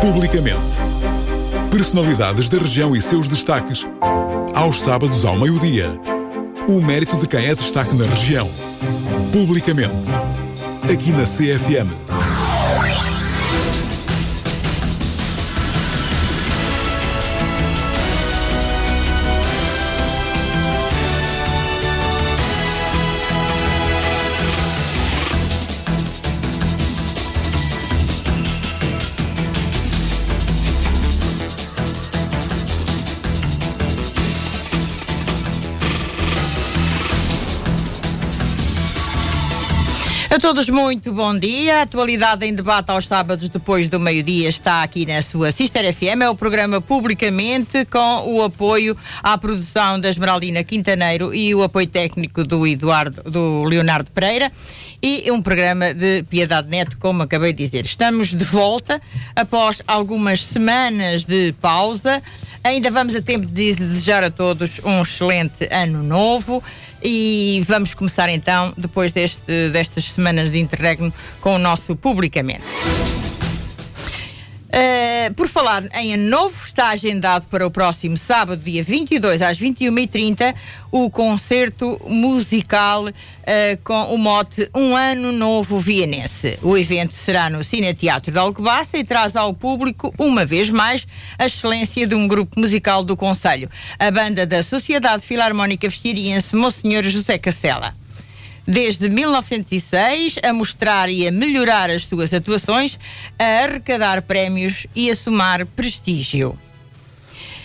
Publicamente. Personalidades da região e seus destaques. Aos sábados ao meio-dia. O mérito de quem é destaque na região. Publicamente. Aqui na CFM. A todos muito bom dia. A atualidade em debate aos sábados depois do meio-dia está aqui na sua Sister FM. É o programa Publicamente com o apoio à produção da Esmeraldina Quintaneiro e o apoio técnico do Eduardo, do Leonardo Pereira e um programa de Piedade Neto, como acabei de dizer. Estamos de volta após algumas semanas de pausa. Ainda vamos a tempo de desejar a todos um excelente ano novo. E vamos começar então, depois deste, destas semanas de interregno, com o nosso publicamente. Uh, por falar em ano novo, está agendado para o próximo sábado, dia 22 às 21h30, o concerto musical uh, com o mote Um Ano Novo Vienense. O evento será no Cine Teatro de Alcobaça e traz ao público, uma vez mais, a excelência de um grupo musical do Conselho, a banda da Sociedade Filarmónica Vestiariense Monsenhor José Cacela desde 1906 a mostrar e a melhorar as suas atuações, a arrecadar prémios e a somar prestígio.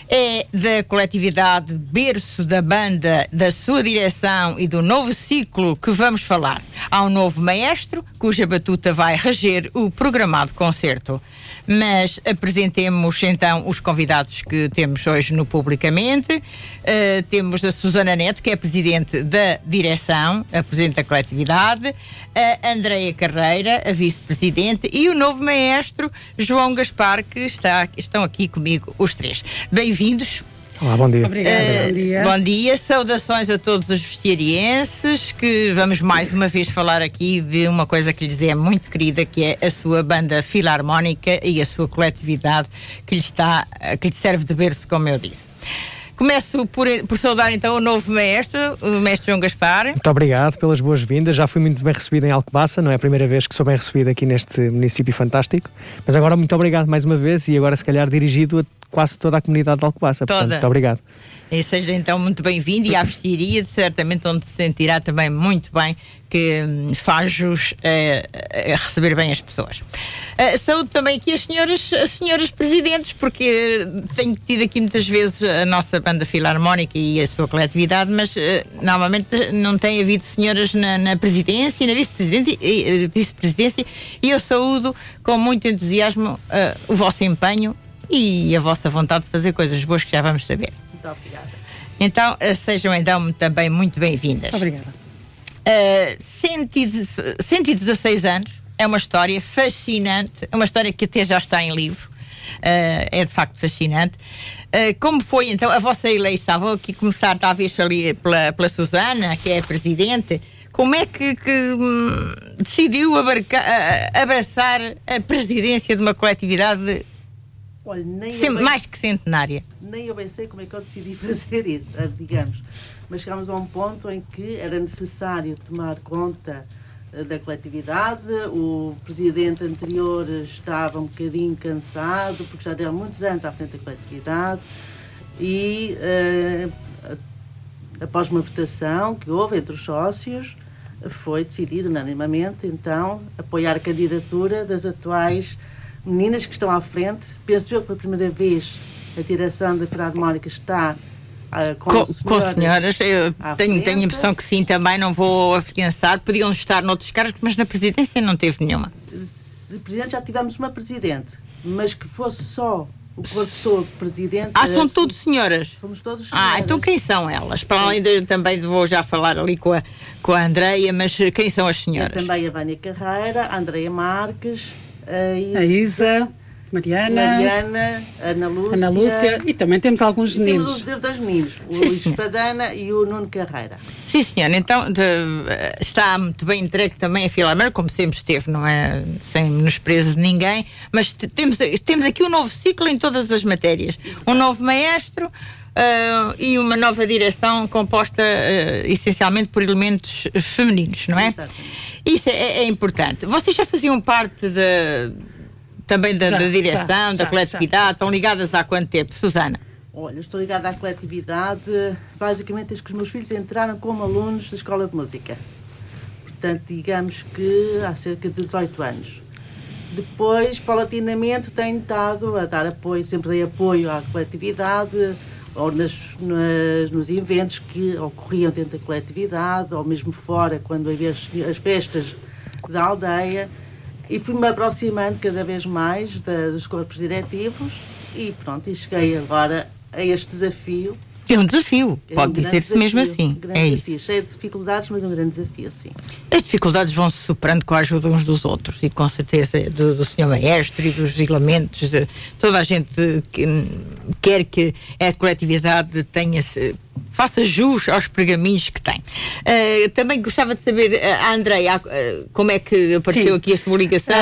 É da coletividade berço da banda, da sua direção e do novo ciclo que vamos falar. Há um novo maestro, cuja batuta vai reger o programado concerto. Mas apresentemos então os convidados que temos hoje no Publicamente. Uh, temos a Susana Neto, que é presidente da direção, a presidente da coletividade, a Andreia Carreira, a vice-presidente, e o novo maestro, João Gaspar, que está, estão aqui comigo os três. Bem-vindos. Olá, bom dia. Obrigada. Uh, bom dia. Bom dia, saudações a todos os vestiarienses, que vamos mais uma vez falar aqui de uma coisa que lhes é muito querida, que é a sua banda filarmónica e a sua coletividade que lhe, está, que lhe serve de berço, como eu disse. Começo por, por saudar então o novo mestre, o mestre João Gaspar. Muito obrigado pelas boas-vindas. Já fui muito bem recebido em Alcobaça, não é a primeira vez que sou bem recebido aqui neste município fantástico. Mas agora muito obrigado mais uma vez e agora se calhar dirigido a quase toda a comunidade de Alcobaça. Toda. Portanto, muito obrigado. E seja então muito bem-vindo e à vestiria, certamente onde se sentirá também muito bem, que hum, faz-os eh, receber bem as pessoas. Uh, saúde também aqui as senhoras, as senhoras presidentes, porque tenho tido aqui muitas vezes a nossa banda filarmónica e a sua coletividade, mas normalmente não tem havido senhoras na, na presidência e na vice-presidência, e eu saúdo com muito entusiasmo o vosso empenho e a vossa vontade de fazer coisas boas que já vamos saber. Muito obrigada. Então, uh, sejam então também muito bem-vindas. Obrigada. Uh, 116 anos, é uma história fascinante, é uma história que até já está em livro. Uh, é de facto fascinante. Uh, como foi então a vossa eleição? Vou aqui começar, talvez, ali pela, pela Susana, que é a presidente. Como é que, que hum, decidiu abarcar, abraçar a presidência de uma coletividade Olha, nem bem, mais que centenária? nem eu bem sei como é que eu decidi fazer isso, ah, digamos. Mas chegámos a um ponto em que era necessário tomar conta ah, da coletividade. O presidente anterior estava um bocadinho cansado, porque já deram muitos anos à frente da coletividade. E uh, após uma votação que houve entre os sócios, foi decidido unanimamente, então, apoiar a candidatura das atuais meninas que estão à frente. Penso eu que pela primeira vez a direção da Filarmónica está uh, com, Com, senhoras com senhoras, eu tenho, tenho a impressão que sim, também não vou afiançar. Podiam estar noutros cargos, mas na presidência não teve nenhuma. Se Presidente, já tivemos uma presidente, mas que fosse só o corpo todo presidente. Ah, são tudo senhoras. Somos todos Ah, senhoras. então quem são elas? Para além de também vou já falar ali com a, com a Andreia, mas quem são as senhoras? também a Vânia Carreira, a Andreia Marques, a Isa, A Isa, Mariana, Mariana, Ana Lúcia. Ana Lúcia e também temos alguns E meninos. os temos dois meninos, o Sim, Luís. Padana e o Nuno Carreira. Sim, senhora. Então de- está muito bem entregue também a Filarmar, como sempre esteve, não é? Sem menosprezo de ninguém. Mas te- temos, temos aqui um novo ciclo em todas as matérias. Um novo maestro. ah, e uma nova direção composta ah, essencialmente por elementos femininos, não é? Exatamente. Isso é, é importante. Vocês já faziam parte da, também da, Já, da direção, já, da já, coletividade? Estão ligadas há quanto tempo, Susana? Olha, estou ligada à coletividade, basicamente desde que os meus filhos entraram como alunos da Escola de Música. Portanto, digamos que há cerca de 18 anos. Depois, paulatinamente, tenho estado a dar apoio, sempre dei apoio à coletividade, ou nas, nas- nos eventos que ocorriam dentro da coletividade, ou mesmo fora, quando havia as, as festas da aldeia. E fui-me aproximando cada vez mais da- dos corpos diretivos e pronto, e cheguei agora a este desafio. É um desafio, É um pode grande dizer-se mesmo assim. um grande É isso. desafio, cheio de dificuldades, mas um grande desafio, sim. As dificuldades vão se superando com a ajuda uns dos outros e com certeza do, do senhor maestro e dos elementos, de, toda a gente que hum, quer que a coletividade tenha faça jus aos pergaminhos que tem. Ah, também gostava de saber, ah, a Andreia, ah, como é que apareceu Sim. aqui a sua ligação?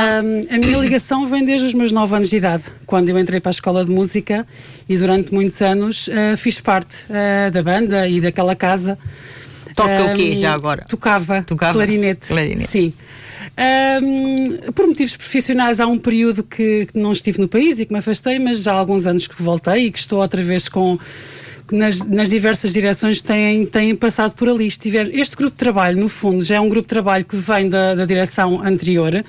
A minha ligação vem desde os meus 9 anos de idade, quando eu entrei para a escola de música e durante muitos anos fiz parte da banda e daquela casa. Toca o quê, já agora? Tocava, Tocava? clarinete. Clarinete. Sim. Ahm, por motivos profissionais, há um período que, que não estive no país e que me afastei, mas já há alguns anos que voltei e que estou outra vez com. Nas, nas diversas direções que têm, têm passado por ali. Estiver, este grupo de trabalho, no fundo, já é um grupo de trabalho que vem da, da direção anterior,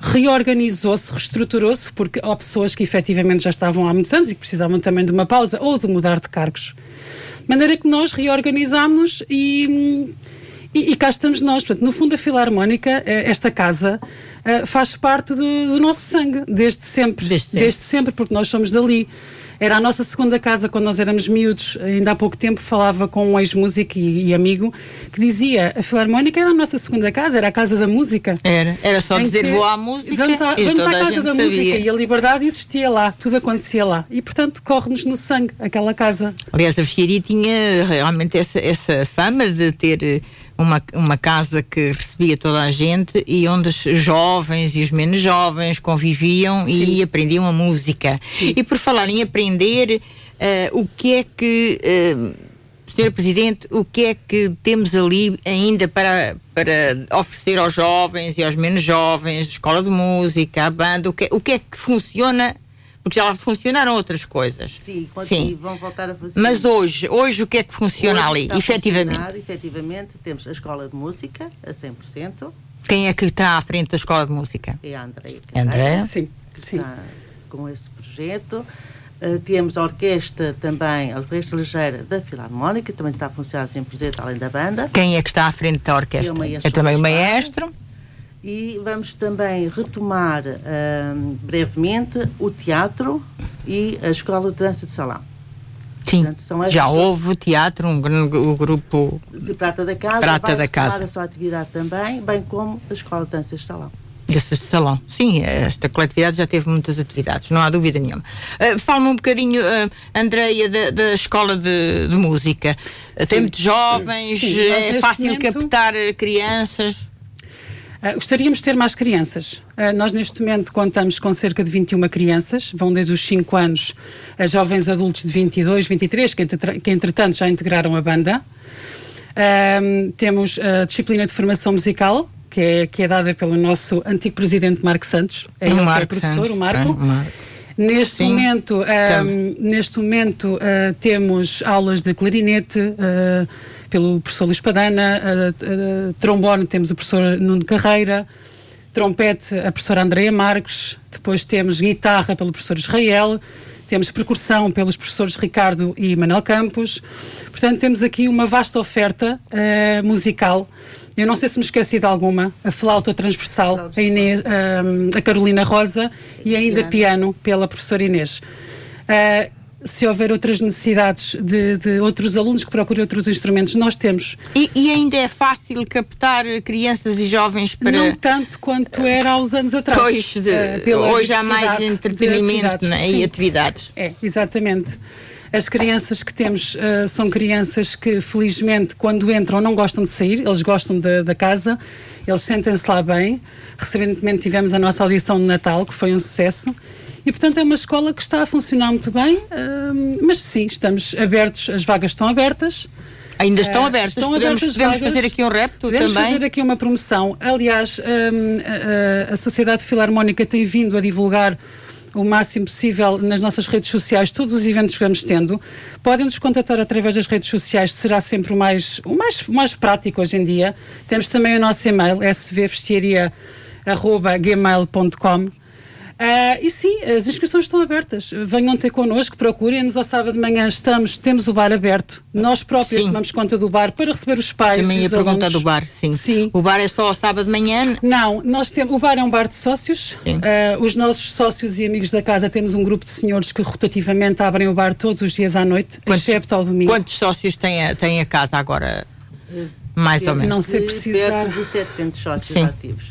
reorganizou-se, reestruturou-se, porque há pessoas que efetivamente já estavam há muitos anos e que precisavam também de uma pausa ou de mudar de cargos. De maneira que nós reorganizámos e, e, e cá estamos nós. Portanto, no fundo, a Filarmónica, eh, esta casa, eh, faz parte do, do nosso sangue, desde sempre. Desde sempre. sempre, porque nós somos dali. Era a nossa segunda casa quando nós éramos miúdos. Ainda há pouco tempo falava com um ex-músico e, e amigo que dizia a Filarmónica era a nossa segunda casa, era a casa da música. Era, era só dizer vou à música Vamos e vamos toda à a casa gente da sabia. música e a liberdade existia lá, tudo acontecia lá. E portanto corre-nos no sangue aquela casa. Aliás, a Fieri tinha realmente essa, essa fama de ter uma, uma casa que recebia toda a gente e onde os jovens e os menos jovens conviviam e aprendiam a música. E por falar em aprender, eh, o que é que. Senhor Presidente, o que é que temos ali ainda para, para oferecer aos jovens e aos menos jovens, escola de música, a banda, o que, o que é que funciona? Porque já funcionaram outras coisas. Sim, quando Sim. vão voltar a fazer. Mas hoje, hoje o que é que funciona Hoje ali, efetivamente? funcionar, efetivamente, temos a Escola de Música, a 100%, Quem é que está à frente da escola de música? é a Andreia É a Andreia? Sim, sim. está com esse projeto. Uh, temos a orquestra também, a Orquestra Ligeira da Filarmónica, também está a funcionar 100% além da banda. Quem é que está à frente da É orquestra? o maestro É também o maestro. E vamos também retomar uh, brevemente o teatro e a Escola de Dança de Salão. Sim. Portanto, Já houve teatro, um, o grupo. de Prata da Casa Prata vai da Casa. a sua atividade também, bem como a Escola de Danças de Salão. Desses de salão. Sim, esta coletividade já teve muitas atividades, não há dúvida nenhuma. Uh, Fala-me um bocadinho, uh, Andreia, da, da escola de, de música. Uh, Tem muitos jovens, Sim, é fácil momento- captar crianças. Ah, gostaríamos de ter mais crianças. Ah, nós, neste momento, contamos com cerca de 21 crianças, vão desde os 5 anos a jovens adultos de 22, 23, que, entre- que entretanto já integraram a banda. Ahm, temos a disciplina de formação musical, que é, que é dada pelo nosso antigo presidente Marco Santos. É que é Marco professor, Santos, o Marco. é, o Marco. Neste Sim. momento, Então. ahm, neste momento ah, temos aulas de clarinete ah, pelo professor Luís Padana, trombone temos o professor Nuno Carreira, trompete a professora Andreia Marques, depois temos guitarra pelo professor Israel, temos percussão pelos professores Ricardo e Manuel Campos. Portanto, temos aqui uma vasta oferta ah, musical. Eu não sei se me esqueci de alguma, a flauta transversal, a, Inês, ah, a Carolina Rosa e ainda piano pela professora Inês. Ah, se houver outras necessidades de, de outros alunos que procurem outros instrumentos, nós temos. E, e, ainda é fácil captar crianças e jovens para. Não tanto quanto era há uns anos atrás. Pois, de, uh, hoje há mais entretenimento né, e atividades. É, exatamente. As crianças que temos uh, são crianças que, felizmente, quando entram, não gostam de sair, eles gostam de, da casa, eles sentem-se lá bem. Recentemente tivemos a nossa audição de Natal, que foi um sucesso. E, portanto, é uma escola que está a funcionar muito bem, uh, mas sim, estamos abertos, as vagas estão abertas. Ainda estão uh, abertas, estão podemos, abertas podemos fazer aqui um repto podemos também? fazer aqui uma promoção. Aliás, um, a, a Sociedade Filarmónica tem vindo a divulgar o máximo possível nas nossas redes sociais todos os eventos que vamos tendo. Podem nos contatar através das redes sociais, será sempre o mais, o mais, o mais prático hoje em dia. Temos também o nosso e-mail, svvestiaria.gmail.com Uh, e sim, as inscrições estão abertas. Venham ter connosco, procurem-nos ao sábado de manhã. Estamos, temos o bar aberto. Nós próprios sim. tomamos conta do bar para receber os pais. Também ia perguntar do bar, sim. sim. O bar é só ao sábado de manhã? Não, nós temos, o bar é um bar de sócios. Uh, os nossos sócios e amigos da casa temos um grupo de senhores que rotativamente abrem o bar todos os dias à noite, quantos, excepto ao domingo. Quantos sócios tem a, tem a casa agora? Mais ou menos. Não sei precisar. Perto de 700 sócios sim. ativos.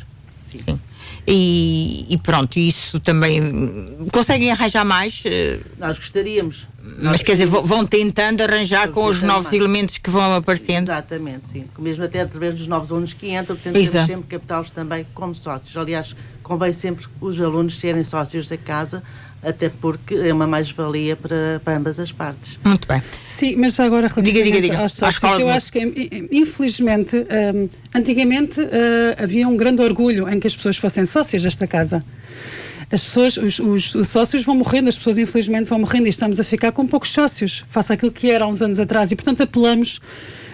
sim. sim. E, e, pronto, isso também. Conseguem arranjar mais? Eh, Nós gostaríamos. Mas Nós quer dizer, vão tentando arranjar com os novos mais. elementos que vão aparecendo? Exatamente, sim. Mesmo até através dos novos alunos que entram, tentamos Exato. sempre captá-los também como sócios. Aliás, convém sempre os alunos serem sócios da casa até porque é uma mais-valia para, para, ambas as partes. Muito bem. Sim, mas agora diga, diga, diga. aos sócios, eu acho que, infelizmente, um, antigamente uh, havia um grande orgulho em que as pessoas fossem sócias desta casa. As pessoas, os, os, os, sócios vão morrendo, as pessoas infelizmente vão morrendo e estamos a ficar com poucos sócios, face àquilo que era há uns anos atrás. E, portanto, apelamos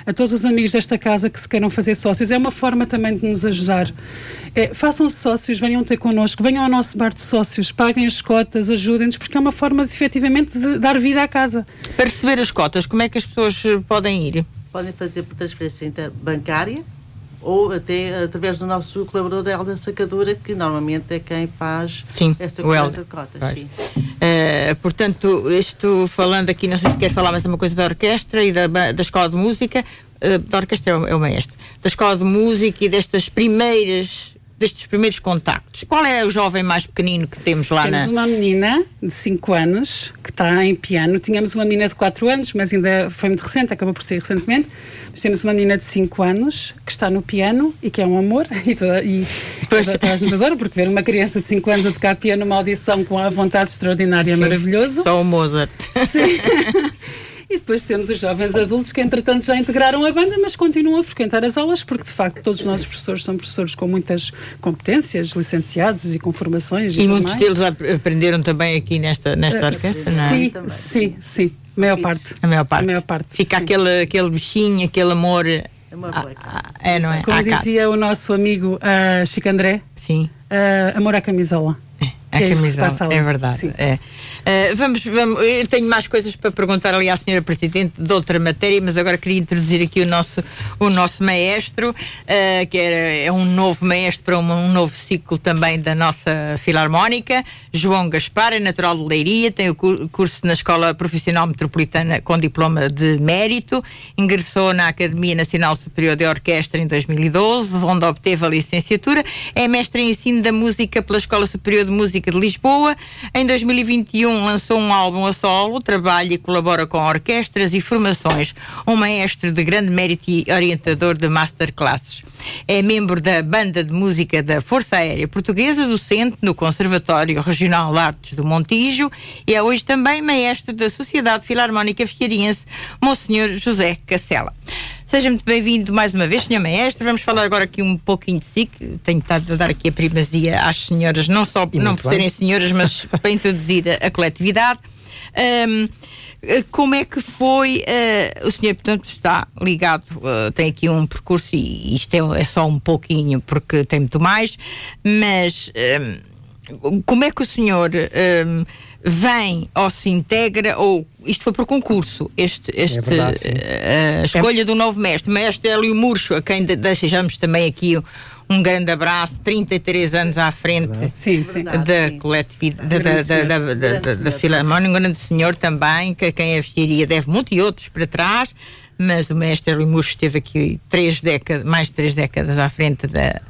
a todos os amigos desta casa que se queiram fazer sócios. É uma forma também de nos ajudar. É, Façam-se sócios, venham ter connosco, venham ao nosso bar de sócios, paguem as cotas, ajudem-nos, porque é uma forma de efetivamente de dar vida à casa. Para receber as cotas, como é que as pessoas eh, podem ir? Podem fazer por transferência interbancária ou até através do nosso colaborador Helder Sacadura, que normalmente é quem faz sim, essa coisa de cotas. Sim. Uh, portanto, estou falando aqui, não sei se quer falar mais uma coisa da orquestra e da, da escola de música. Uh, da orquestra é o, é o maestro. Da escola de música e destas primeiras destes primeiros contactos. Qual é o jovem mais pequenino que temos lá temos na... Uma menina de 5 anos que está em piano. Tínhamos uma menina de 4 anos, mas ainda foi muito recente, acabou por sair recentemente. Mas temos uma menina de 5 anos que está no piano e que é um amor. E toda, e toda, toda a gente adora, porque ver uma criança de 5 anos a tocar piano numa audição com a vontade extraordinária é maravilhoso. Só o Mozart. Sim. E depois temos os jovens adultos que, entretanto, já integraram a banda, mas continuam a frequentar as aulas, porque de facto todos os nossos professores são professores com muitas competências, licenciados e com formações. E, e muitos deles aprenderam também aqui nesta, nesta orquestra, uh, não é? Sim, sim, sim. A maior parte. A maior parte. A maior parte Fica aquele, aquele bichinho, aquele amor. É, é, não é? Como dizia o nosso amigo uh, Chico André, Sim. Uh, amor à camisola. É, a é camisola, é verdade. É. Uh, vamos, vamos, eu tenho mais coisas para perguntar ali à senhora Presidente de outra matéria, mas agora queria introduzir aqui o nosso, o nosso maestro, uh, que é, é, um novo maestro para um, um, novo ciclo também da nossa Filarmónica, João Gaspar, é natural de Leiria, tem o curso na Escola Profissional Metropolitana com diploma de mérito, ingressou na Academia Nacional Superior de Orquestra em 2012, onde obteve a licenciatura, é mestre em ensino da música pela Escola Superior de Música de Lisboa, em 2021 lançou um álbum a solo, trabalha e colabora com orquestras e formações. Um maestro de grande mérito e orientador de masterclasses. É membro da Banda de Música da Força Aérea Portuguesa, docente no Conservatório Regional de Artes do Montijo e é hoje também maestro da Sociedade Filarmónica Fieriense, Monsenhor José Cacela. Seja muito bem-vindo mais uma vez, Sr. Maestro. Vamos falar agora aqui um pouquinho de si, que tenho estado a dar aqui a primazia às senhoras, não só não por bem. serem senhoras, mas para introduzir a, a coletividade. Um, como é que foi? Uh, o senhor, portanto, está ligado, uh, tem aqui um percurso, e isto é, é, só um pouquinho, porque tem muito mais, mas um, como é que o senhor um, vem ou se integra, ou isto foi por concurso, este, este, é verdade, uh, a escolha é... do novo mestre, mestre Hélio Murcho, a quem deixamos também aqui um, grande abraço, 33 anos à frente Sim, sim. da coletividade, Um da. Filarmónia, um grande senhor também, que a quem a vestiria deve muito, e outros para trás, mas o mestre Limurcho esteve aqui três décadas, mais de três décadas à frente da,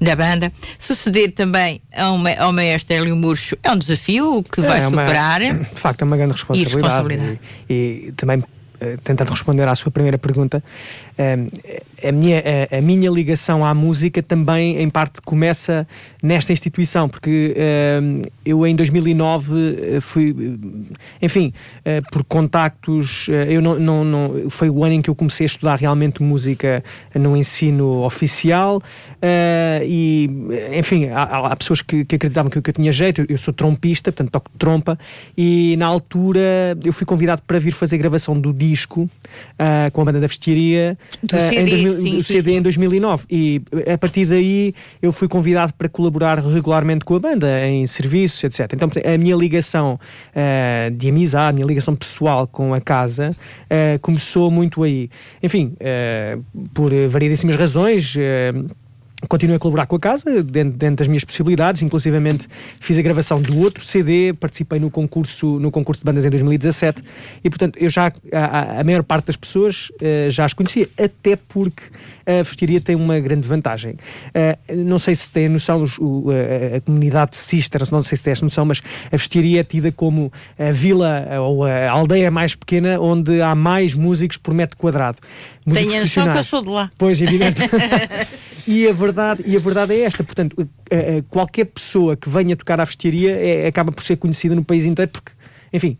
da banda. Suceder também ao, ma- ao maestro Hélio Murcho é um desafio que vai É uma- superar. De facto, é uma grande responsabilidade. responsabilidade. E, e também, eh, tentando responder à sua primeira pergunta, a, minha, a, a minha ligação à música também, em parte, começa nesta instituição, porque eu em 2009 eh, fui, eh, enfim, eh, por contactos, eu não, não, não- foi o ano em que eu comecei a estudar realmente música no ensino oficial e, enfim, há, há- pessoas que, que acreditavam que, eu- que eu tinha jeito, eu, sou trompista, portanto toco trompa e na altura eu fui convidado para vir fazer gravação do disco ah, com a banda da Vestiaria Do ah, CD, em 2000 sim, do sim, CD sim. em 2009 e a partir daí eu fui convidado para colaborar regularmente com a banda em serviços, etc. Então a minha ligação ah, de amizade, a minha ligação pessoal com a casa ah, começou muito aí. Enfim, ah, por variedíssimas razões. Continuei a colaborar com a casa, dentro, dentro das minhas possibilidades, inclusivamente fiz a gravação do outro CD, participei no concurso, no concurso de bandas em 2017 e, portanto, eu já, a, a- maior parte das pessoas eh, já as conhecia, até porque a Vestiria tem uma grande vantagem. Eh, não sei se têm a noção, os- o- a, a comunidade de Sisters, não sei se têm esta noção, mas a Vestiria é tida como a vila eh, ou a aldeia mais pequena onde há mais músicos por metro quadrado. Músicos Tenho a noção que eu sou de lá. Pois, evidente. e, a verdade, e a verdade é esta, portanto, eh, eh, qualquer pessoa que venha tocar à vestiaria é- acaba por ser conhecida no país inteiro, porque, enfim,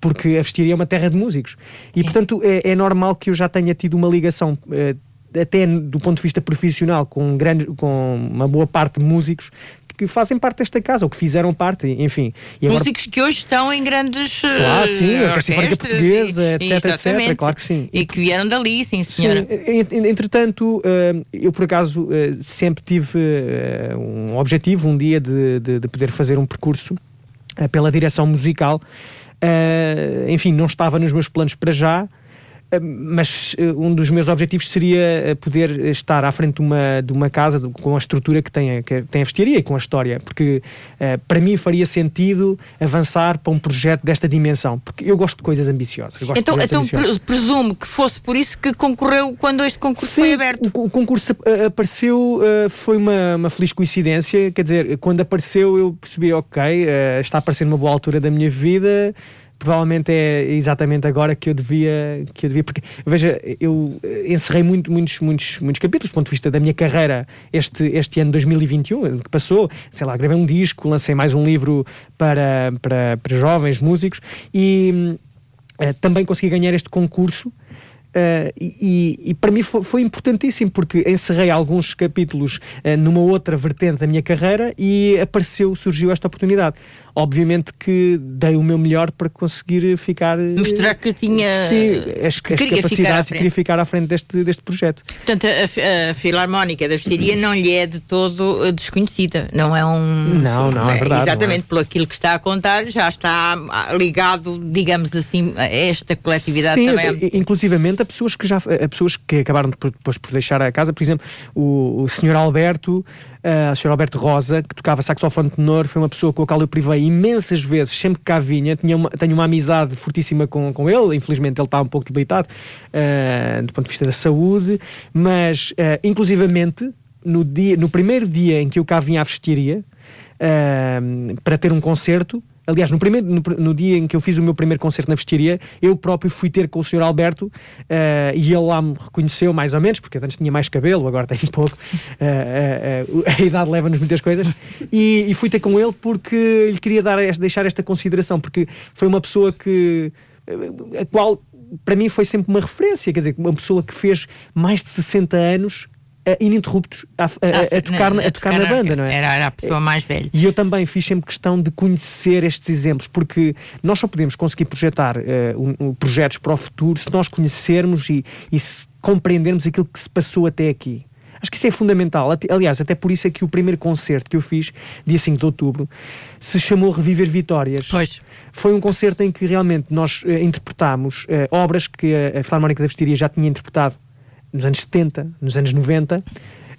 porque a vestiaria é uma terra de músicos. E, portanto, é, é normal que eu já tenha tido uma ligação, eh, até do ponto de vista profissional, com, grande, com uma boa parte de músicos que fazem parte desta casa, ou que fizeram parte, enfim. E agora, Músicos que hoje estão em grandes. Sim, eh, a Sinfónica orquestras Portuguesa, e- etc, etc, claro que sim. E que vieram dali, sim, senhora. Sim, en- en- entretanto, eh, eu por acaso eh, sempre tive um objetivo um dia de, de- de poder fazer um percurso pela direção musical. Enfim, não estava nos meus planos para já. Eh, Mas eh, um dos meus objetivos seria eh, poder estar à frente de uma, de uma casa com a estrutura que tem, a- que tem a vestiaria e com a história, porque para mim faria sentido avançar para um projeto desta dimensão, porque eu gosto de coisas ambiciosas. Então, então ambiciosos. pre- presumo que fosse por isso que concorreu quando este concurso foi aberto. O, o concurso apareceu, foi uma, uma feliz coincidência. Quer dizer, quando apareceu, eu percebi, ok, está a aparecer numa boa altura da minha vida. Provavelmente é exatamente agora que eu devia, que eu devia porque veja, eu encerrei muito, muitos, muitos, muitos capítulos do ponto de vista da minha carreira este, este ano 2021, que passou, sei lá, gravei um disco, lancei mais um livro para, para, para jovens músicos e eh, também consegui ganhar este concurso. Eh, e, e- para mim foi, foi importantíssimo porque encerrei alguns capítulos eh, numa outra vertente da minha carreira e apareceu, surgiu esta oportunidade. Obviamente que dei o meu melhor para conseguir ficar. Mostrar que tinha- Sim, as, que as queria ficar capacidades e queria ficar à frente deste, deste projeto. Portanto, a, a Filarmónica da Vestiria não lhe é de todo eh, desconhecida. Não é um. Não, não, é verdade, Exatamente, não é. pelo aquilo que está a contar, já está ah, ligado, digamos assim, a esta coletividade Sim, também. há a pessoas que já a pessoas que acabaram depois por deixar a casa, por exemplo, o, o Sr. Alberto, Sr. Alberto Rosa, que tocava saxofone tenor, foi uma pessoa com a qual eu privei imensas vezes, sempre que cá vinha, tinha uma, tenho uma amizade fortíssima com, com ele, infelizmente ele está um pouco debilitado ah, do ponto de vista da saúde, mas ah, inclusivamente no, dia, no primeiro dia em que eu cá vinha à vestiria ah, para ter um concerto, Aliás, no, primeiro, no, no dia em que eu fiz o meu primeiro concerto na vestiria, eu próprio fui ter com o Sr. Alberto eh, e ele lá me reconheceu mais ou menos, porque antes tinha mais cabelo, agora tem pouco. eh, a idade leva-nos muitas coisas. E, e fui ter com ele porque lhe queria dar, deixar esta consideração, porque foi uma pessoa que. a qual para mim foi sempre uma referência, quer dizer, uma pessoa que fez mais de 60 anos ininterruptos a, a- a- a tocar, na- a tocar na banda, não é? Era, era a pessoa mais velha. E eu também fiz sempre questão de conhecer estes exemplos, porque nós só podemos conseguir projetar eh, um- projetos para o futuro se nós conhecermos e, e compreendermos aquilo que se passou até aqui. Acho que isso é fundamental. Aliás, até por isso é que o primeiro concerto que eu fiz, dia 5 de outubro, se chamou Reviver Vitórias. Pois. Foi um concerto em que realmente nós eh, interpretámos eh, obras que a Filarmónica da Vestiria já tinha interpretado nos anos 70, nos anos 90,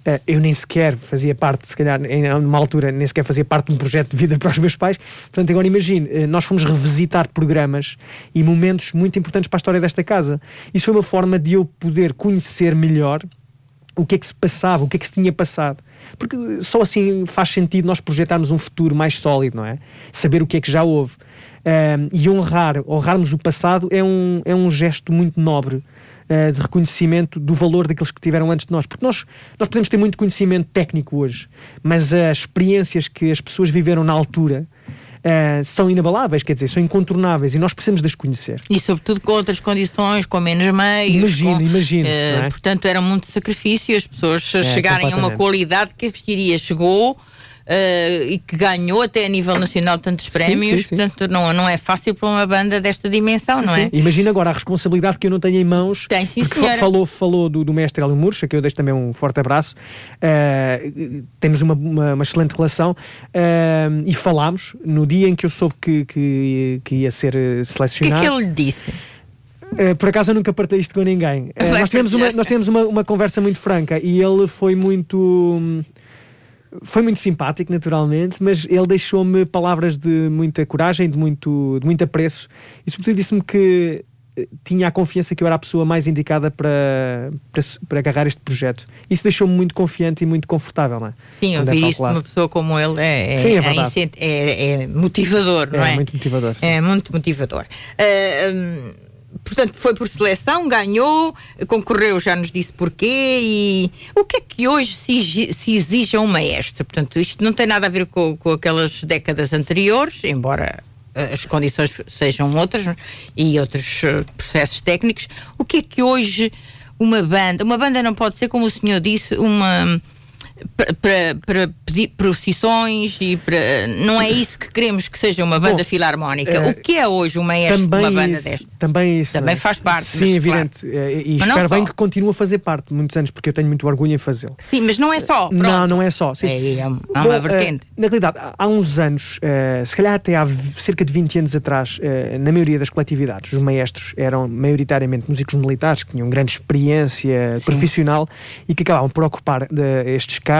Uh, eu nem sequer fazia parte, se calhar, em uma altura, nem sequer fazia parte de um projeto de vida para os meus pais. Portanto, agora imagine, uh, nós fomos revisitar programas e momentos muito importantes para a história desta casa. Isso foi uma forma de eu poder conhecer melhor o que é que se passava, o que é que se tinha passado. Porque só assim faz sentido nós projetarmos um futuro mais sólido, não é? Saber o que é que já houve. Uh, e honrar, honrarmos o passado é um, é um gesto muito nobre de reconhecimento do valor daqueles que tiveram antes de nós. Porque nós, nós podemos ter muito conhecimento técnico hoje, mas as experiências que as pessoas viveram na altura uh, são inabaláveis, quer dizer, são incontornáveis e nós precisamos das conhecer. E sobretudo com outras condições, com menos meios. Imagino, com, imagino. Uh, é? Portanto, era muito sacrifício as pessoas é, chegarem a uma qualidade que a vesquiria chegou uh, e que ganhou até a nível nacional tantos prémios, sim, sim, sim. portanto não, não é fácil para uma banda desta dimensão, não é? Imagina agora a responsabilidade que eu não tenho em mãos. Tem, sim, porque falou, falou do, do mestre Hélio Murcha, que eu deixo também um forte abraço. Uh, temos uma, uma, uma, excelente relação uh, e falámos no dia em que eu soube que, que, que ia ser selecionado. O que é que ele disse? Uh, por acaso eu nunca partilhei isto com ninguém. Uh, nós tivemos, uma, nós tivemos uma, uma conversa muito franca e ele foi muito. Foi muito simpático, naturalmente, mas ele deixou-me palavras de muita coragem, de muito, de muito apreço e, sobretudo, disse-me que eh, tinha a confiança que eu era a pessoa mais indicada para, para, para agarrar este projeto. Isso deixou-me muito confiante e muito confortável, não é? Sim, ouvir isso de uma pessoa como ele é, é, Sim, é, é, é motivador, não é? É muito motivador. Sim. É muito motivador. Uh, um, portanto, foi por seleção, ganhou, concorreu, já nos disse porquê. E o que é que hoje se, se exige a um maestro? Portanto, isto não tem nada a ver com, com aquelas décadas anteriores, embora as condições sejam outras e outros eh, processos técnicos. O que é que hoje uma banda, uma banda não pode ser, como o senhor disse, uma para, pedir procissões e para. Não é isso que queremos que seja uma banda Bom, filarmónica. É, o que é hoje uma maestro de uma banda isso, desta? Também isso. Também faz parte. Sim, evidente. Claro. É, e mas espero bem que continue a fazer parte muitos anos, porque eu tenho muito orgulho em fazê-lo. Sim, mas não é só. Pronto. Não, não é só. Sim. É, é, uma Bom, vertente. Uh, na realidade, há uns anos, se calhar até há cerca de 20 anos atrás, na maioria das coletividades, os maestros eram maioritariamente músicos militares que tinham grande experiência Sim. profissional e que acabavam por ocupar estes cargos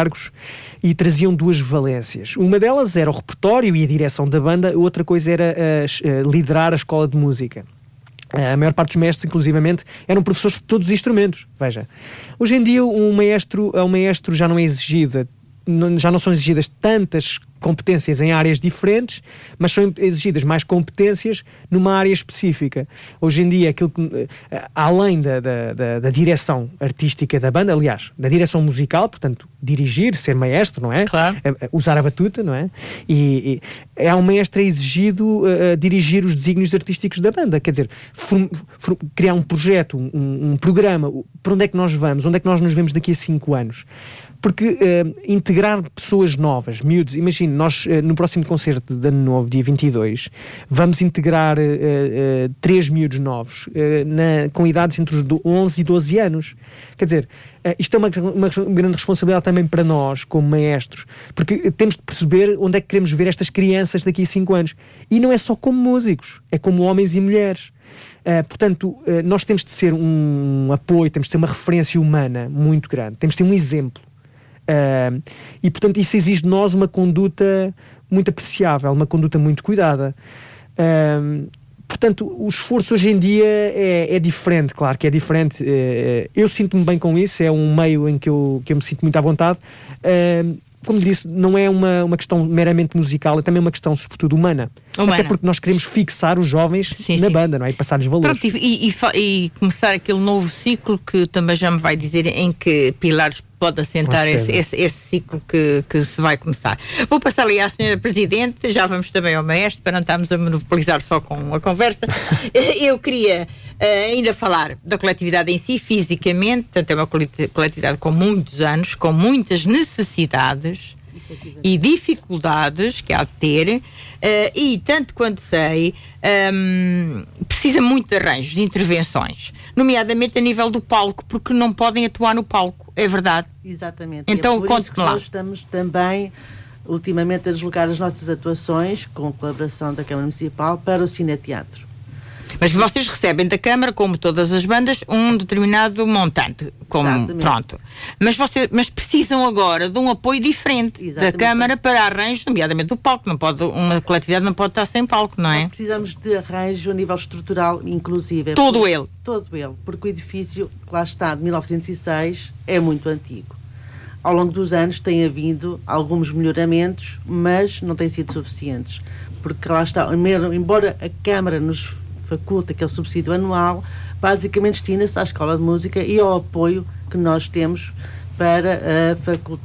e traziam duas valências. Uma delas era o repertório e a direção da banda, outra coisa era uh, liderar a escola de música. A maior parte dos mestres, inclusivamente, eram professores de todos os instrumentos. Veja, hoje em dia um maestro, um maestro já não é exigido já não são exigidas tantas competências em áreas diferentes, mas são exigidas mais competências numa área específica. Hoje em dia, aquilo que, eh, além da, da, da, direção artística da banda, aliás, da direção musical, portanto, dirigir, ser maestro, não é? Claro. Eh, eh, usar a batuta, não é? E, e é um maestro exigido uh, dirigir os desígnios artísticos da banda, quer dizer, form, form, criar um projeto, um, um programa, para onde é que nós vamos, onde é que nós nos vemos daqui a cinco anos porque uh, integrar pessoas novas, miúdos, imagine, nós uh, no próximo concerto de Ano Novo, dia 22, vamos integrar uh, três miúdos novos, na, com idades entre os 11 e 12 anos. Quer dizer, isto é uma, uma, grande responsabilidade também para nós, como maestros, porque temos de perceber onde é que queremos ver estas crianças daqui a 5 anos. E não é só como músicos, é como homens e mulheres. Uh, portanto, uh, nós temos de ser um apoio, temos de ser uma referência humana muito grande, temos de ser um exemplo. Uh, e, portanto, isso exige de nós uma conduta muito apreciável, uma conduta muito cuidada. Uh, portanto, o esforço hoje em dia é, é diferente, claro que é diferente. Uh, eu sinto-me bem com isso, é um meio em que eu, que eu me sinto muito à vontade como disse, não é uma, uma questão meramente musical, é também uma questão, sobretudo, humana. humana. Até porque nós queremos fixar os jovens sim, na sim. banda, não é? E passar-lhes valores. Pronto, e, e, e, começar aquele novo ciclo que também já me vai dizer em que Pilares pode assentar esse, esse, esse, ciclo que, que se vai começar. Vou passar ali à Senhora Presidente, já vamos também ao Maestro, para não estarmos a monopolizar só com a conversa. Eu queria uh, ainda falar da coletividade em si, fisicamente, portanto é uma coletividade com muitos anos, com muitas necessidades e dificuldades que há de ter, uh, e tanto quanto sei, um, precisa muito de arranjos, de intervenções, nomeadamente a nível do palco, porque não podem atuar no palco, é verdade? Exatamente. Então, é conte lá. Nós estamos também ultimamente a deslocar as nossas atuações, com colaboração da Câmara Municipal, para o Cineteatro. Mas que vocês recebem da Câmara, como todas as bandas, um determinado montante. Como, Exatamente. pronto. Mas, você, mas precisam agora de um apoio diferente Exatamente. da Câmara para arranjos, nomeadamente do palco. Não pode, uma coletividade não pode estar sem palco, não é? Nós precisamos de arranjo a nível estrutural, inclusive. Todo Por- ele. Todo ele, porque o edifício, que lá está, de 1906, é muito antigo. Ao longo dos anos tem havido alguns melhoramentos, mas não têm sido suficientes. Porque lá está, embora a Câmara nos faculte aquele subsídio anual, basicamente destina-se à Escola de Música e ao apoio que nós temos para a facul-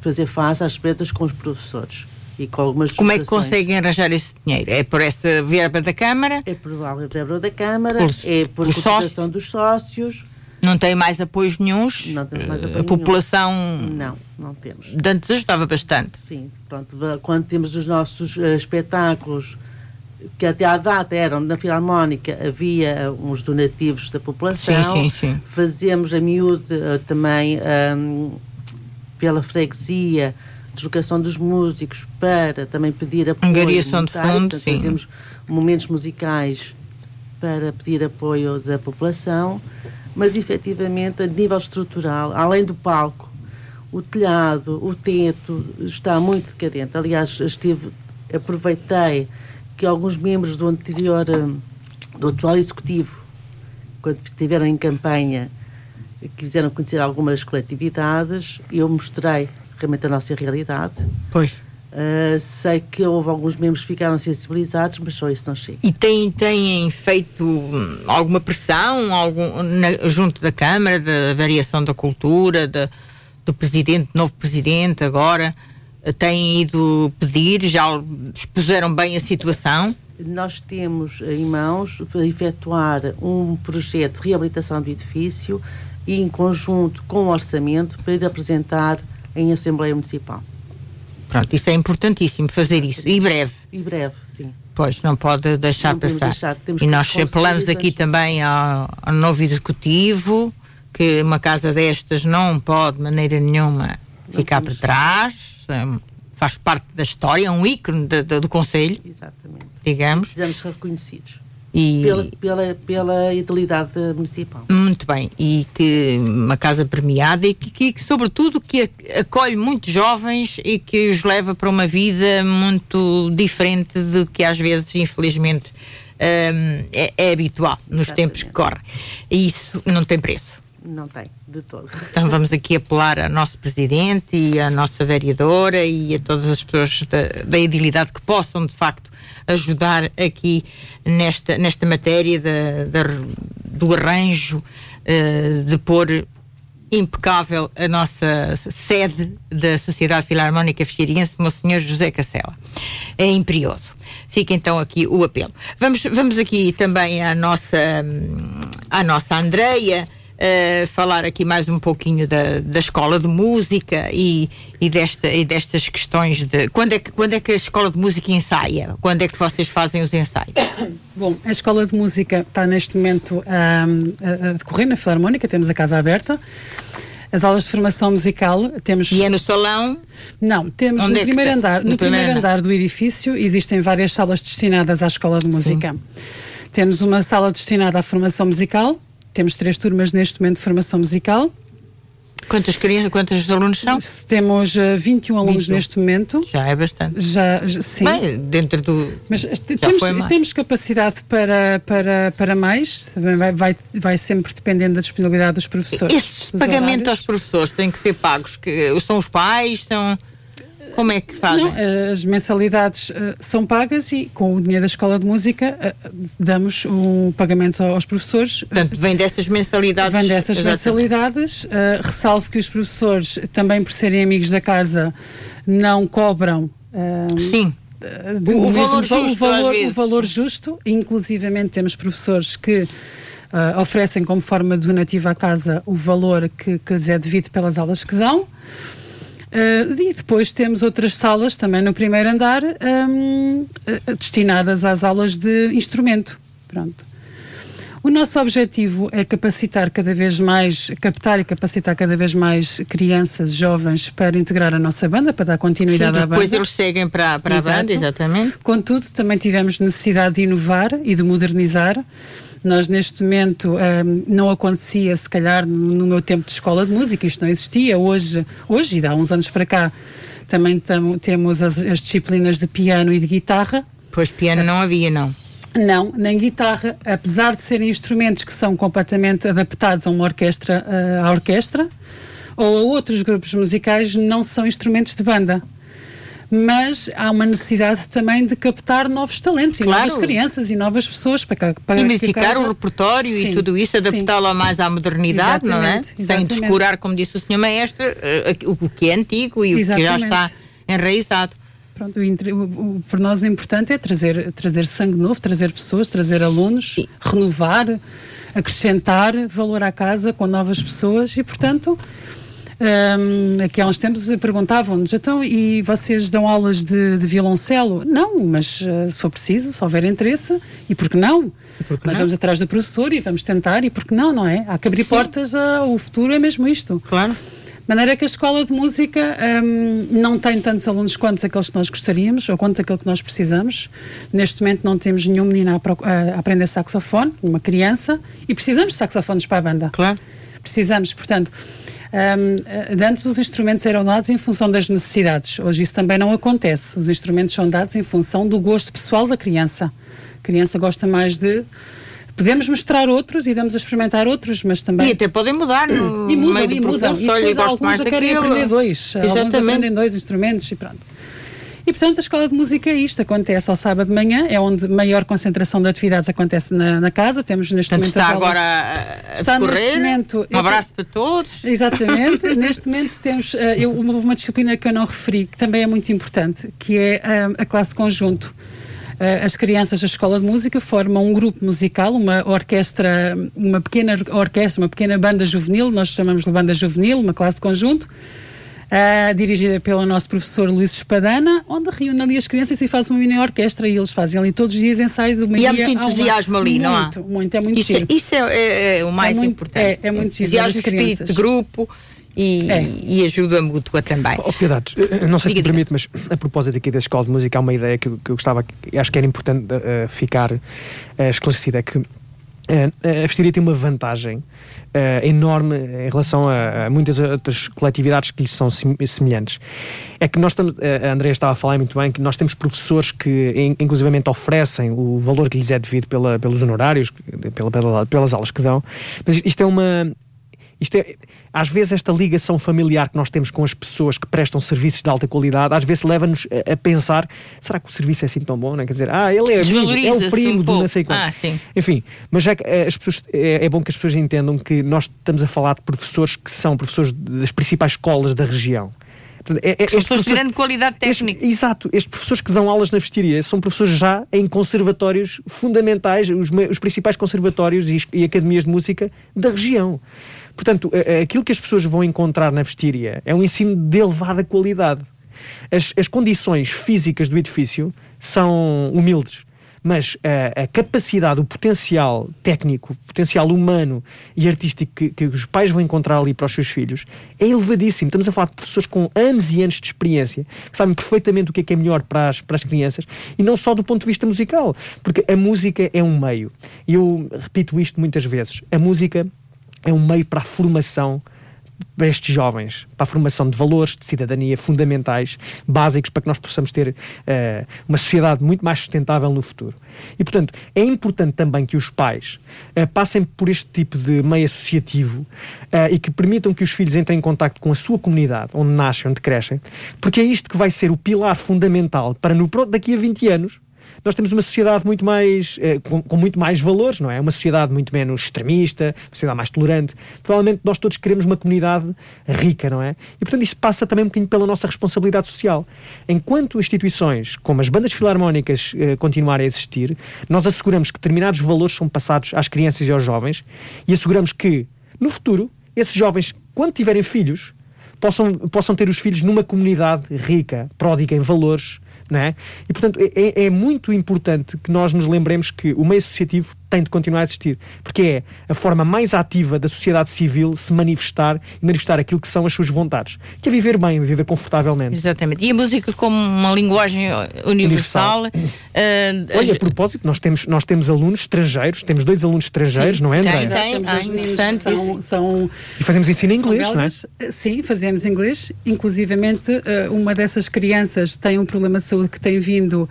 fazer face às despesas com os professores e com algumas Como é que conseguem arranjar esse dinheiro? É por essa verba da Câmara? É a verba da Câmara, Pelos- é por cotização dos sócios. Não tem mais apoios nenhuns? Não temos mais Eh, apoio A população Não, não temos. antes ajudava bastante. Sim, pronto, quando temos os nossos eh, espetáculos, que até à data eram na Filarmónica, havia eh, uns donativos da população. Sim, sim, sim. Fazemos a miúde eh, também ahm, pela freguesia, deslocação dos músicos para também pedir apoio. Angariação de monetário, fundo, portanto, sim. Fazemos momentos musicais para pedir apoio da população, mas efetivamente a nível estrutural, além do palco, o telhado, o teto está muito decadente. Aliás, estive, aproveitei que alguns membros do anterior, hum, do atual executivo, quando estiveram em campanha, quiseram conhecer algumas coletividades, eu mostrei realmente a nossa realidade. Pois. Uh, sei que houve alguns membros que ficaram sensibilizados, mas só isso não chega. E têm, têm feito hum, alguma pressão algum, na- junto da Câmara, da variação da cultura, da- do presidente, novo presidente agora? Têm ido pedir, já expuseram bem a situação? Nós temos em mãos efetuar um projeto de reabilitação do edifício e em conjunto com o orçamento para apresentar em Assembleia Municipal. Pronto, isso é importantíssimo, fazer isso. E breve. E breve, sim. Pois, não pode deixar Não passar. deixar, e nós apelamos aqui também ao, ao novo executivo que uma casa destas não pode de maneira nenhuma ficar para trás, faz parte da história, é um ícone de- de- do Conselho, Exatamente. digamos. Precisamos reconhecidos E, pela, pela, pela municipal. Muito bem, e que uma casa premiada e que, que, sobretudo que ac- acolhe muitos jovens e que os leva para uma vida muito diferente do que às vezes, infelizmente, hum, é, é habitual nos tempos que correm. E isso não tem preço. Não tem, de todo. Então vamos aqui apelar ao nosso presidente e à nossa vereadora e a todas as pessoas da, da edilidade que possam de facto ajudar aqui nesta, nesta matéria da- do arranjo, eh, de pôr impecável a nossa sede da Sociedade Filarmónica Fechiriense, Monsenhor José Cacela. É imperioso. Fica então aqui o apelo. Vamos, vamos aqui também à nossa, hum, à nossa Andreia, eh, falar aqui mais um pouquinho da, da escola de música e, e, desta, e destas questões de quando é, que, quando é que a escola de música ensaia? Quando é que vocês fazem os ensaios? Bom, a Escola de Música está neste momento ahm, a, a decorrer na Filarmónica, temos a casa aberta. As aulas de formação musical temos. E é no salão? Não, temos Onde no é primeiro andar. No No, primeiro primeiro andar. do edifício existem várias salas destinadas à escola de música. Temos uma sala destinada à formação musical. Temos três turmas neste momento de formação musical. Quantas crianças, quantos alunos são? Temos ah, 21 alunos 21. neste momento. Já é bastante. Já, já- sim. Bem, dentro do. Mas Já temos, temos capacidade para, para, para mais, também vai, vai, vai sempre dependendo da disponibilidade dos professores. Esse dos pagamento horários. aos professores tem que ser pagos? Que, são os pais? São. Como é que fazem? Não, eh, as mensalidades eh, são pagas e com o dinheiro da escola de música eh, damos o pagamento aos professores. Portanto, vem dessas mensalidades. Vem dessas Exatamente. mensalidades. ressalvo que os professores, também por serem amigos da casa, não cobram. Sim. de- O- o valor va- o justo, às valor, o valor justo, inclusivamente temos professores que ah, oferecem como forma donativa à casa o valor que, que lhes é devido pelas aulas que dão. Ah, e depois temos outras salas também no primeiro andar ahm, ah, destinadas às aulas de instrumento. Pronto. O nosso objetivo é capacitar cada vez mais, captar e capacitar cada vez mais crianças, jovens para integrar a nossa banda, para dar continuidade Sim, à banda. depois eles seguem para, para a banda, exatamente. Contudo, também tivemos necessidade de inovar e de modernizar. Nós, neste momento, hum, não acontecia, se calhar, no, meu tempo de escola de música, isto não existia. Hoje, hoje e há uns anos para cá, também tam- temos as, as disciplinas de piano e de guitarra. Pois piano não havia, não. Não, nem guitarra, apesar de serem instrumentos que são completamente adaptados a uma orquestra, eh, à orquestra, ou a outros grupos musicais, não são instrumentos de banda. Mas há uma necessidade também de captar novos talentos Claro. e novas crianças e novas pessoas para, cá- para E o repertório Sim, e tudo isso, adaptá-lo mais à modernidade, não é? Exatamente, Sem exatamente. descurar, como disse o Sr. Maestro, eh, o que é antigo e o que já Exatamente. está enraizado. Pronto, o, o- para nós o importante é trazer, trazer sangue novo, trazer pessoas, trazer alunos, Sim. renovar, acrescentar valor à casa com novas pessoas e, portanto, hum, aqui há uns tempos perguntavam-nos, então, e vocês dão aulas de, de violoncelo? Não, mas eh, se for preciso, se houver interesse, e por que não? Nós não? vamos atrás do professor e vamos tentar, e por que não, não é? Há que abrir portas, ao futuro é mesmo isto. Claro. De maneira que a escola de música hum, não tem tantos alunos quanto aqueles que nós gostaríamos ou quanto aquele que nós precisamos. Neste momento não temos nenhum menino a, a aprender saxofone, uma criança, e precisamos de saxofones para a banda. Claro. Precisamos, portanto. Hum, de antes os instrumentos eram dados em função das necessidades. Hoje isso também não acontece. Os instrumentos são dados em função do gosto pessoal da criança. A criança gosta mais de. Podemos mostrar outros e damos a experimentar outros, mas também. E até podem mudar no E mudam, meio do e mudam. E depois alguns já querem aprender dois. Alguns Exatamente. aprendem dois instrumentos e pronto. E portanto a escola de música é isto, acontece ao sábado de manhã, é onde maior concentração de atividades acontece na, na casa. Temos neste Portanto, momento está agora a, a Está neste momento- Um abraço para todos. Exatamente. Neste momento temos eh, eu, uma, disciplina que eu não referi, que também é muito importante, que é ah, a classe conjunto. Ah, as crianças da escola de música formam um grupo musical, uma orquestra, uma pequena orquestra, uma pequena banda juvenil, nós chamamos de banda juvenil, uma classe conjunto, ah, dirigida pelo nosso professor Luís Espadana, onde reúne ali as crianças e faz uma mini orquestra e eles fazem ali todos os dias ensaio de uma E há muito entusiasmo ali, não há? Muito, muito, é muito Isso, é- giro. isso é, é- é o mais É muito- importante. é- é muito giro Entusiasmo, espírito de grupo e, É. e ajuda mútua também. Oh, Piedade, eh, não sei se Diga, me diga. permite, mas a propósito aqui da escola de música, há uma ideia que eu, que eu gostava, que acho que era importante eh, ficar eh, esclarecida, é que eh, a Vestiria tem uma vantagem eh, enorme em relação a, a muitas outras coletividades que lhes são semelhantes. É que nós estamos, eh, a Andrea estava a falar muito bem, que nós temos professores que in- inclusivamente oferecem o valor que lhes é devido pela, pelos honorários, pela, pela- pelas aulas que dão, mas isto é uma isto é, às vezes esta ligação familiar que nós temos com as pessoas que prestam serviços de alta qualidade, às vezes leva-nos a, a pensar, será que o serviço é assim tão bom? Não é? Quer dizer, ah, ele é amigo, é o primo um do não sei quanto. Ah. Enfim, mas já que eh, as pessoas, é, é bom que as pessoas entendam que nós estamos a falar de professores que são professores das principais escolas da região. Portanto, é- é- Pessoas de grande qualidade técnica. exato, estes professores que dão aulas na vestiria são professores já em conservatórios fundamentais, os, os principais conservatórios e, e academias de música da região. Portanto, aquilo que as pessoas vão encontrar na vestiria é um ensino de elevada qualidade. As, as condições físicas do edifício são humildes, mas a, a capacidade, o potencial técnico, o potencial humano e artístico que, que os pais vão encontrar ali para os seus filhos é elevadíssimo. Estamos a falar de pessoas com anos e anos de experiência, que sabem perfeitamente o que é que é melhor para as, para as crianças, e não só do ponto de vista musical, porque a música é um meio. Eu repito isto muitas vezes: a música é um meio para a formação para estes jovens, para a formação de valores de cidadania fundamentais, básicos, para que nós possamos ter eh, uma sociedade muito mais sustentável no futuro. E, portanto, é importante também que os pais eh, passem por este tipo de meio associativo eh, e que permitam que os filhos entrem em contacto com a sua comunidade, onde nascem, onde crescem, porque é isto que vai ser o pilar fundamental para, no, daqui a 20 anos, nós temos uma sociedade muito mais eh, com, com muito mais valores, não é? Uma sociedade muito menos extremista, uma sociedade mais tolerante. Provavelmente nós todos queremos uma comunidade rica, não é? E portanto isso passa também um bocadinho pela nossa responsabilidade social. Enquanto instituições como as bandas filarmónicas eh, continuarem a existir, nós asseguramos que determinados valores são passados às crianças e aos jovens e asseguramos que no futuro esses jovens, quando tiverem filhos, possam, possam ter os filhos numa comunidade rica, pródiga em valores, não é? E, portanto, é, é muito importante que nós nos lembremos que o meio associativo tem de continuar a existir, porque é a forma mais ativa da sociedade civil se manifestar e manifestar aquilo que são as suas vontades, que é viver bem, viver confortavelmente. Exatamente. E a música como uma linguagem universal. universal. Uh, Olha, a propósito, nós temos, nós temos alunos estrangeiros, temos dois alunos estrangeiros, sim, não é, André? Tem, tem. Ah, interessante. São, são, e fazemos ensino em inglês, não é? Sim, fazemos inglês. Inclusivamente, uh, uma dessas crianças tem um problema de saúde que tem vindo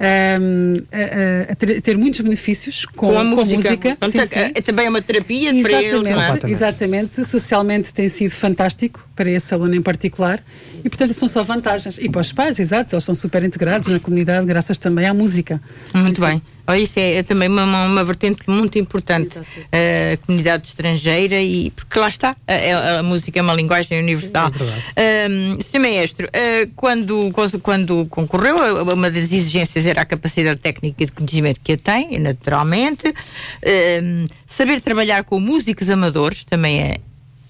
um, a, a, ter, muitos benefícios com, com a música. Com música. Portanto, sim, sim. É também uma terapia exatamente, para eles, é? Exatamente. Socialmente tem sido fantástico para esse aluno em particular e, portanto, são só vantagens. E para os pais, exato, eles são super integrados na comunidade graças também à música. Muito sim, bem. Olha, isso é, é também uma, uma, vertente muito importante. A comunidade estrangeira e porque lá está, a, a música é uma linguagem universal. É um, Sr. Maestro, uh, quando, quando concorreu, uma das exigências era a capacidade técnica e de conhecimento que a tem, naturalmente. Um, saber trabalhar com músicos amadores também é,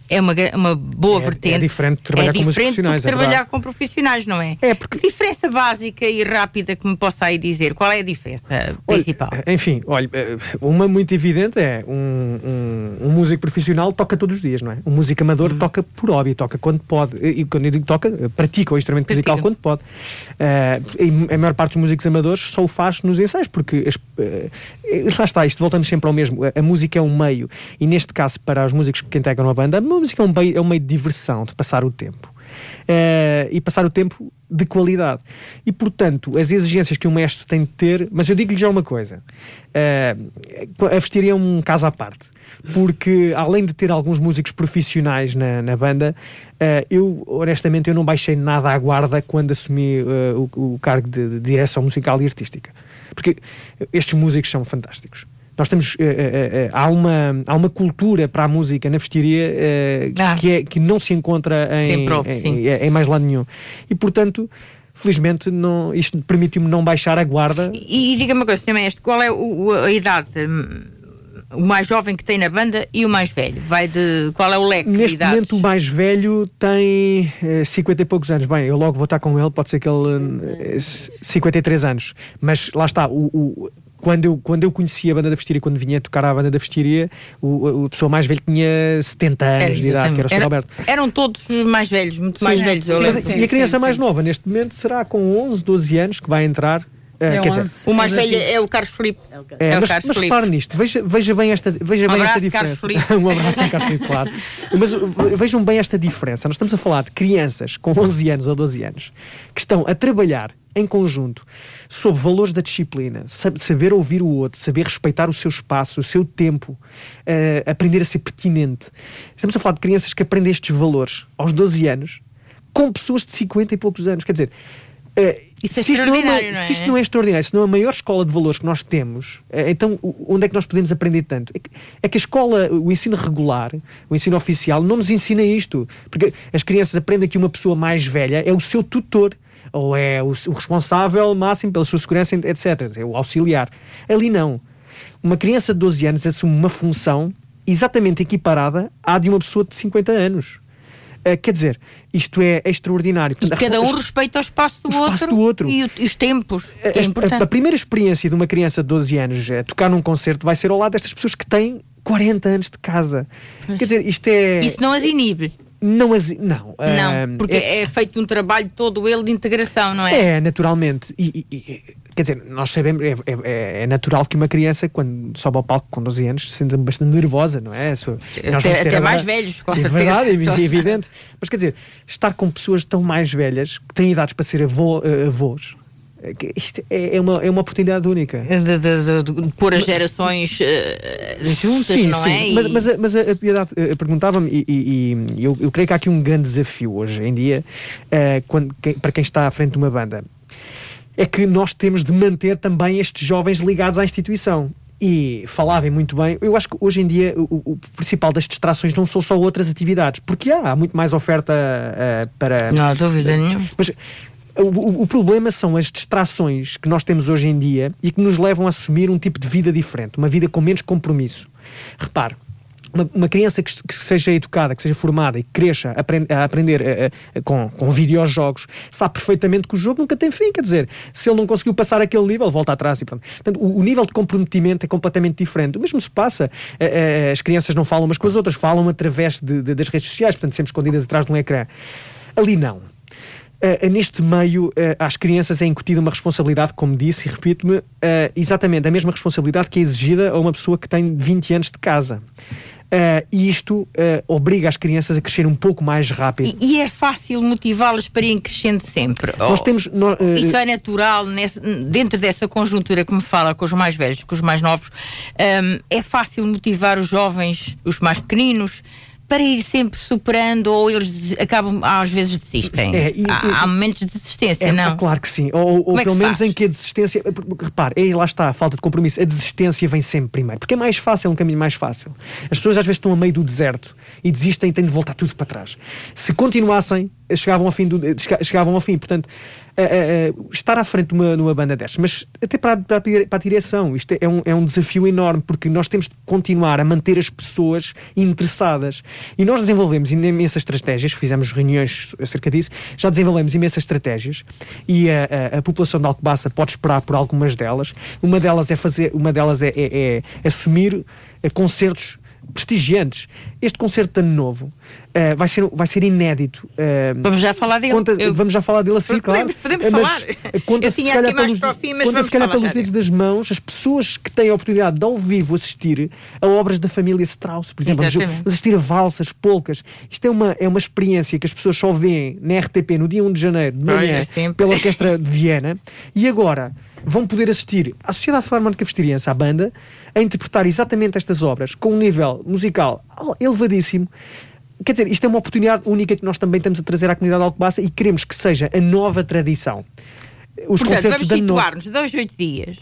é uma, uma boa é, vertente. É diferente de trabalhar é com profissionais. É trabalhar com profissionais, não é? É porque... Que diferença básica e rápida que me possa aí dizer? Qual é a diferença principal? Olha, enfim, olha, eh, uma muito evidente é um, um, um, músico profissional toca todos os dias, não é? Um músico amador hum. toca por hobby, toca quando pode. E quando eu digo toca, pratica o instrumento pratica. musical quando pode. Uh, a maior parte dos músicos amadores só o faz nos ensaios, porque as, uh, lá está, isto voltamos sempre ao mesmo. A, a música é um meio, e neste caso, para os músicos que integram a banda, a música é um, meio, é um meio de diversão, de passar o tempo. Uh, e passar o tempo de qualidade. E, portanto, as exigências que um mestre tem de ter, mas eu digo-lhe já uma coisa: uh, a vestiria é um caso à parte. Porque, além de ter alguns músicos profissionais na, na banda, uh, eu, honestamente, eu não baixei nada à guarda quando assumi o, o, cargo de, de direção musical e artística. Porque estes músicos são fantásticos. Nós temos. Uh, uh, uh, há, uma, há uma cultura para a música na vestiria ah. que, é, que não se encontra em, em, em, em, mais lado nenhum. E, portanto. Felizmente, não, isto permitiu-me não baixar a guarda. E, e diga-me uma coisa, Sr. Mestre, qual é o, a idade o mais jovem que tem na banda e o mais velho? Vai de qual é o leque Neste de idades? momento o mais velho tem eh, 50 e poucos anos. Bem, eu logo vou estar com ele, pode ser que ele eh, 53 anos. Mas lá está, o, o quando eu, quando eu conhecia a banda da Vestiria, quando vinha tocar à banda da Vestiria, o, a pessoa mais velha tinha 70 anos era, de idade, que era o Sr. Roberto. Eram todos mais velhos, muito sim, mais velhos. Sim, sim, e a criança mais nova, neste momento, será com 11, 12 anos que vai entrar. É, é quer dizer, o mais velho é o Carlos Felipe. É, é mas, mas repare nisto, veja, veja bem esta, veja um bem esta diferença. um abraço a Carlos Felipe, claro. Mas vejam bem esta diferença. Nós estamos a falar de crianças com 11 anos ou 12 anos que estão a trabalhar em conjunto sobre valores da disciplina, saber ouvir o outro, saber respeitar o seu espaço, o seu tempo, uh, aprender a ser pertinente. Estamos a falar de crianças que aprendem estes valores aos 12 anos com pessoas de 50 e poucos anos. Quer dizer, uh, é se, isto não é, não é? se isto não é extraordinário, se não é a maior escola de valores que nós temos, uh, então onde é que nós podemos aprender tanto? É que, é que a escola, o ensino regular, o ensino oficial, não nos ensina isto. Porque as crianças aprendem que uma pessoa mais velha é o seu tutor ou é o, o responsável máximo pela sua segurança, etc. É o auxiliar. Ali não. Uma criança de 12 anos assume uma função exatamente equiparada à de uma pessoa de 50 anos. Uh, quer dizer, isto é, extraordinário. E cada um respeita o espaço do, o espaço outro, do outro e, o, e os tempos. É a, a, a, primeira experiência de uma criança de 12 anos é, tocar num concerto vai ser ao lado destas pessoas que têm 40 anos de casa. Quer dizer, isto é. Isso não as inibe. Não, as, não. Não, porque é, é, feito um trabalho todo ele de integração, não é? É, naturalmente. E, e, quer dizer, nós sabemos, é, é, é, natural que uma criança, quando sobe ao palco com 12 anos, se sinta bastante nervosa, não é? Até, até mais velhos, com É verdade, é evidente. Mas quer dizer, estar com pessoas tão mais velhas, que têm idades para ser avô, uh, avós, é isto é, é uma, é uma oportunidade única. De, de, de, de pôr as gerações uh, juntas, sim, não sim. é? Mas, mas, mas a, Piedade uh, perguntava-me, e, e, e eu, eu, creio que há aqui um grande desafio hoje em dia, uh, quando, que, para quem está à frente de uma banda, é que nós temos de manter também estes jovens ligados à instituição. E falava muito bem. Eu acho que hoje em dia o, o, principal das distrações não são só outras atividades, porque há, há muito mais oferta uh, para. Não há dúvida nenhuma. Mas o, o, problema são as distrações que nós temos hoje em dia e que nos levam a assumir um tipo de vida diferente, uma vida com menos compromisso. Repare, uma, uma, criança que, que, seja educada, que seja formada e que cresça a, aprend, a aprender a, a, com, com videojogos, sabe perfeitamente que o jogo nunca tem fim. Quer dizer, se ele não conseguiu passar aquele nível, volta atrás e pronto. Portanto, o, o nível de comprometimento é completamente diferente. O mesmo se passa, as crianças não falam umas com as outras, falam através de, de, das redes sociais, portanto, sempre escondidas atrás de um ecrã. Ali não. Uh, neste meio, uh, às crianças é incutida uma responsabilidade, como disse, e repito-me, exatamente a mesma responsabilidade que é exigida a uma pessoa que tem 20 anos de casa. Uh, e isto uh, obriga as crianças a crescer um pouco mais rápido. E, e é fácil motivá-las para irem crescendo sempre. Nós temos, no, uh, Isso é natural nesse, dentro dessa conjuntura que me fala com os mais velhos, com os mais novos. Um, é fácil motivar os jovens, os mais pequeninos, para ir sempre superando ou eles acabam, às vezes desistem. É, e, há, há, momentos de desistência, é, não? Claro que sim. Ou, ou é pelo menos faz? em que a desistência. Repare, aí lá está a falta de compromisso. A desistência vem sempre primeiro. Porque é mais fácil, é um caminho mais fácil. As pessoas às vezes estão a meio do deserto e desistem e têm de voltar tudo para trás. Se continuassem, chegavam ao fim. Do, chegavam ao fim. Portanto, uh, estar à frente de uma, numa banda destas, mas até para, para, para a direção, isto é um, é um desafio enorme, porque nós temos de continuar a manter as pessoas interessadas. E nós desenvolvemos imensas estratégias, fizemos reuniões acerca disso, já desenvolvemos imensas estratégias e a, a, a população de Alcobaça pode esperar por algumas delas. Uma delas é fazer, uma delas é, é, é assumir concertos prestigiantes. Este concerto de ano novo uh, vai, ser, vai ser inédito. Uh, vamos já falar dele. Conta, Eu... Vamos já falar dele assim, podemos, claro. Podemos uh, falar. Conta-se se calhar pelos, fim, conta se calhar pelos dedos das mãos as pessoas que têm a oportunidade de ao vivo assistir a obras da família Strauss, por exemplo. Vamos assistir a valsas, polcas. Isto é uma, é uma experiência que as pessoas só veem na RTP no dia 1 de janeiro, de manhã, é pela Orquestra de Viena. E agora vão poder assistir à Sociedade Filarmónica Vesteriense, à banda, a interpretar exatamente estas obras com um nível musical elevadíssimo. Quer dizer, isto é uma oportunidade única que nós também estamos a trazer à comunidade de Alcobaça e queremos que seja a nova tradição. Os Portanto, vamos situar-nos dois, oito dias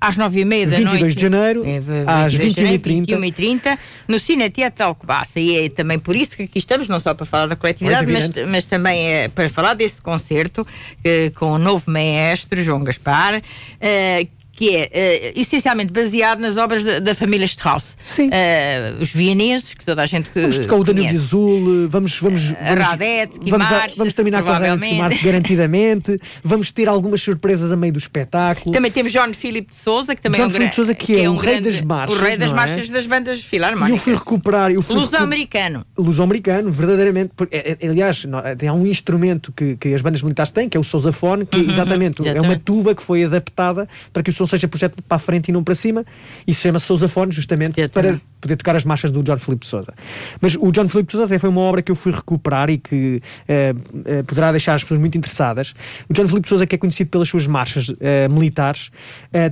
às nove e meia da 22 noite. de janeiro, é, às 21h30. 21h30, no Cine Teatro de Alcobaça. E é também por isso que aqui estamos, não só para falar da coletividade, mas, mas, também é para falar desse concerto eh, com o novo maestro, João Gaspar, eh, que é uh, essencialmente baseado nas obras da, da família Strauss. Sim. Uh, os vieneses, que toda a gente que Vamos tocar o Danilo Azul, vamos, vamos, vamos, Radete, vamos, vamos terminar com a Radete Marx garantidamente, vamos ter algumas surpresas a meio do espetáculo. Também temos John Philip de Souza, que também John é um Philip de Souza, que, que é, é, um o rei grande, das marchas. O rei das é? marchas das bandas filarmónicas. E eu fui recuperar. Eu fui Luso-americano. Luso-americano, verdadeiramente. É, é, aliás, há um instrumento que, que as bandas militares têm, que é o sousafone, que uhum, exatamente, exatamente, é uma tuba que foi adaptada para que o som seja projetado para a frente e não para cima, e se chama Sousafone, justamente para poder tocar as marchas do John Filipe de Souza. Mas o John Filipe de Souza até foi uma obra que eu fui recuperar e que uh, uh, poderá deixar as pessoas muito interessadas. O John Filipe de Souza, que é conhecido pelas suas marchas uh, militares,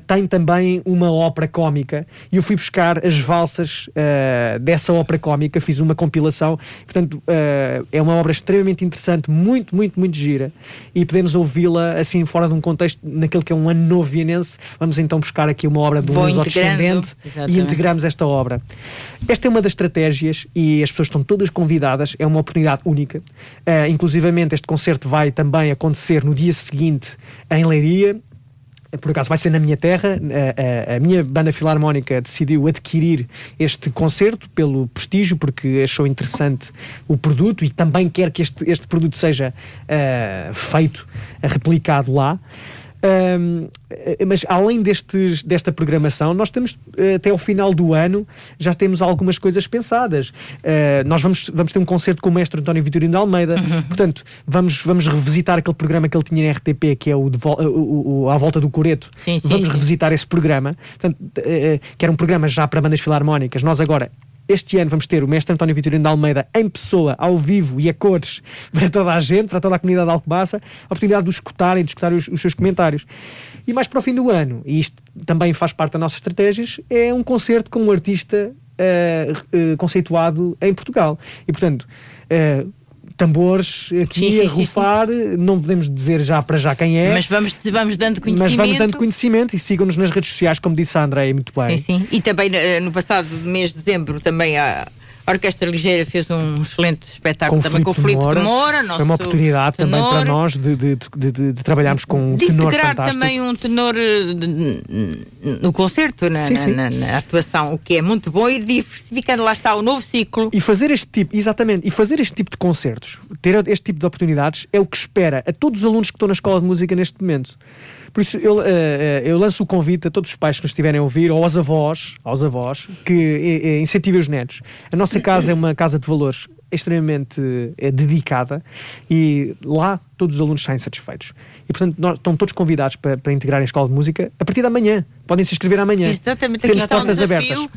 tem também uma ópera cómica e eu fui buscar as valsas dessa ópera cómica, fiz uma compilação. Portanto, é uma obra extremamente interessante, muito, muito, muito gira e podemos ouvi-la assim fora de um contexto, naquele que é um ano novo vienense. Vamos então buscar aqui uma obra do Luso Descendente e integramos esta obra. Esta é uma das estratégias e as pessoas estão todas convidadas, é uma oportunidade única. Uh, inclusivamente, este concerto vai também acontecer no dia seguinte em Leiria, por acaso vai ser na minha terra, a, a, a, minha banda filarmónica decidiu adquirir este concerto pelo prestígio, porque achou interessante o produto e também quer que este, este produto seja uh, feito, replicado lá. Um, mas além destes, desta programação, nós temos eh, até ao final do ano já temos algumas coisas pensadas. Uh, nós vamos, vamos ter um concerto com o mestre António Vitorino de Almeida, uhum. portanto, vamos, vamos revisitar aquele programa que ele tinha na RTP, que é o, de, o, o À Volta do Coreto. Sim, sim, vamos sim. revisitar esse programa, portanto, uh, que era um programa já para bandas filarmónicas. Nós agora este ano vamos ter o mestre António Vitorino de Almeida em pessoa, ao vivo e a cores para toda a gente, para toda a comunidade de Alcobaça, a oportunidade de os escutarem, de escutar os, os seus comentários. E mais para o fim do ano, e isto também faz parte das nossas estratégias, é um concerto com um artista uh, uh, conceituado em Portugal. E, portanto, uh, tambores aqui sim, sim, a rufar, sim, não podemos dizer já para já quem é. Mas vamos, vamos dando conhecimento. Mas vamos dando conhecimento e sigam-nos nas redes sociais, como disse a Andréia muito bem. Sim, sim. E também no passado mês de dezembro também há A Orquestra Ligeira fez um excelente espetáculo Com também com o Filipe Filipe de Moura. Foi uma oportunidade também tenor. para nós de, de, de, de- trabalharmos com um de tenor integrar fantástico. também um tenor eh, no concerto, na, Sim, na- sim. na- na atuação, o que é muito bom e diversificando, lá está o novo ciclo. E fazer este tipo, exatamente, e fazer este tipo de concertos, ter este tipo de oportunidades, é o que espera a todos os alunos que estão na escola de música neste momento. Por isso, eu, eh, eh, eu lanço o convite a todos os pais que nos estiverem a ouvir, ou aos avós, aos avós, que eh, incentivem os netos. A nossa casa é uma casa de valores extremamente dedicada e lá todos os alunos saem satisfeitos. E, portanto, nós, estão todos convidados para, para integrar a escola de música a partir de amanhã. Podem se inscrever amanhã. Exatamente, Temos está um portas abertas.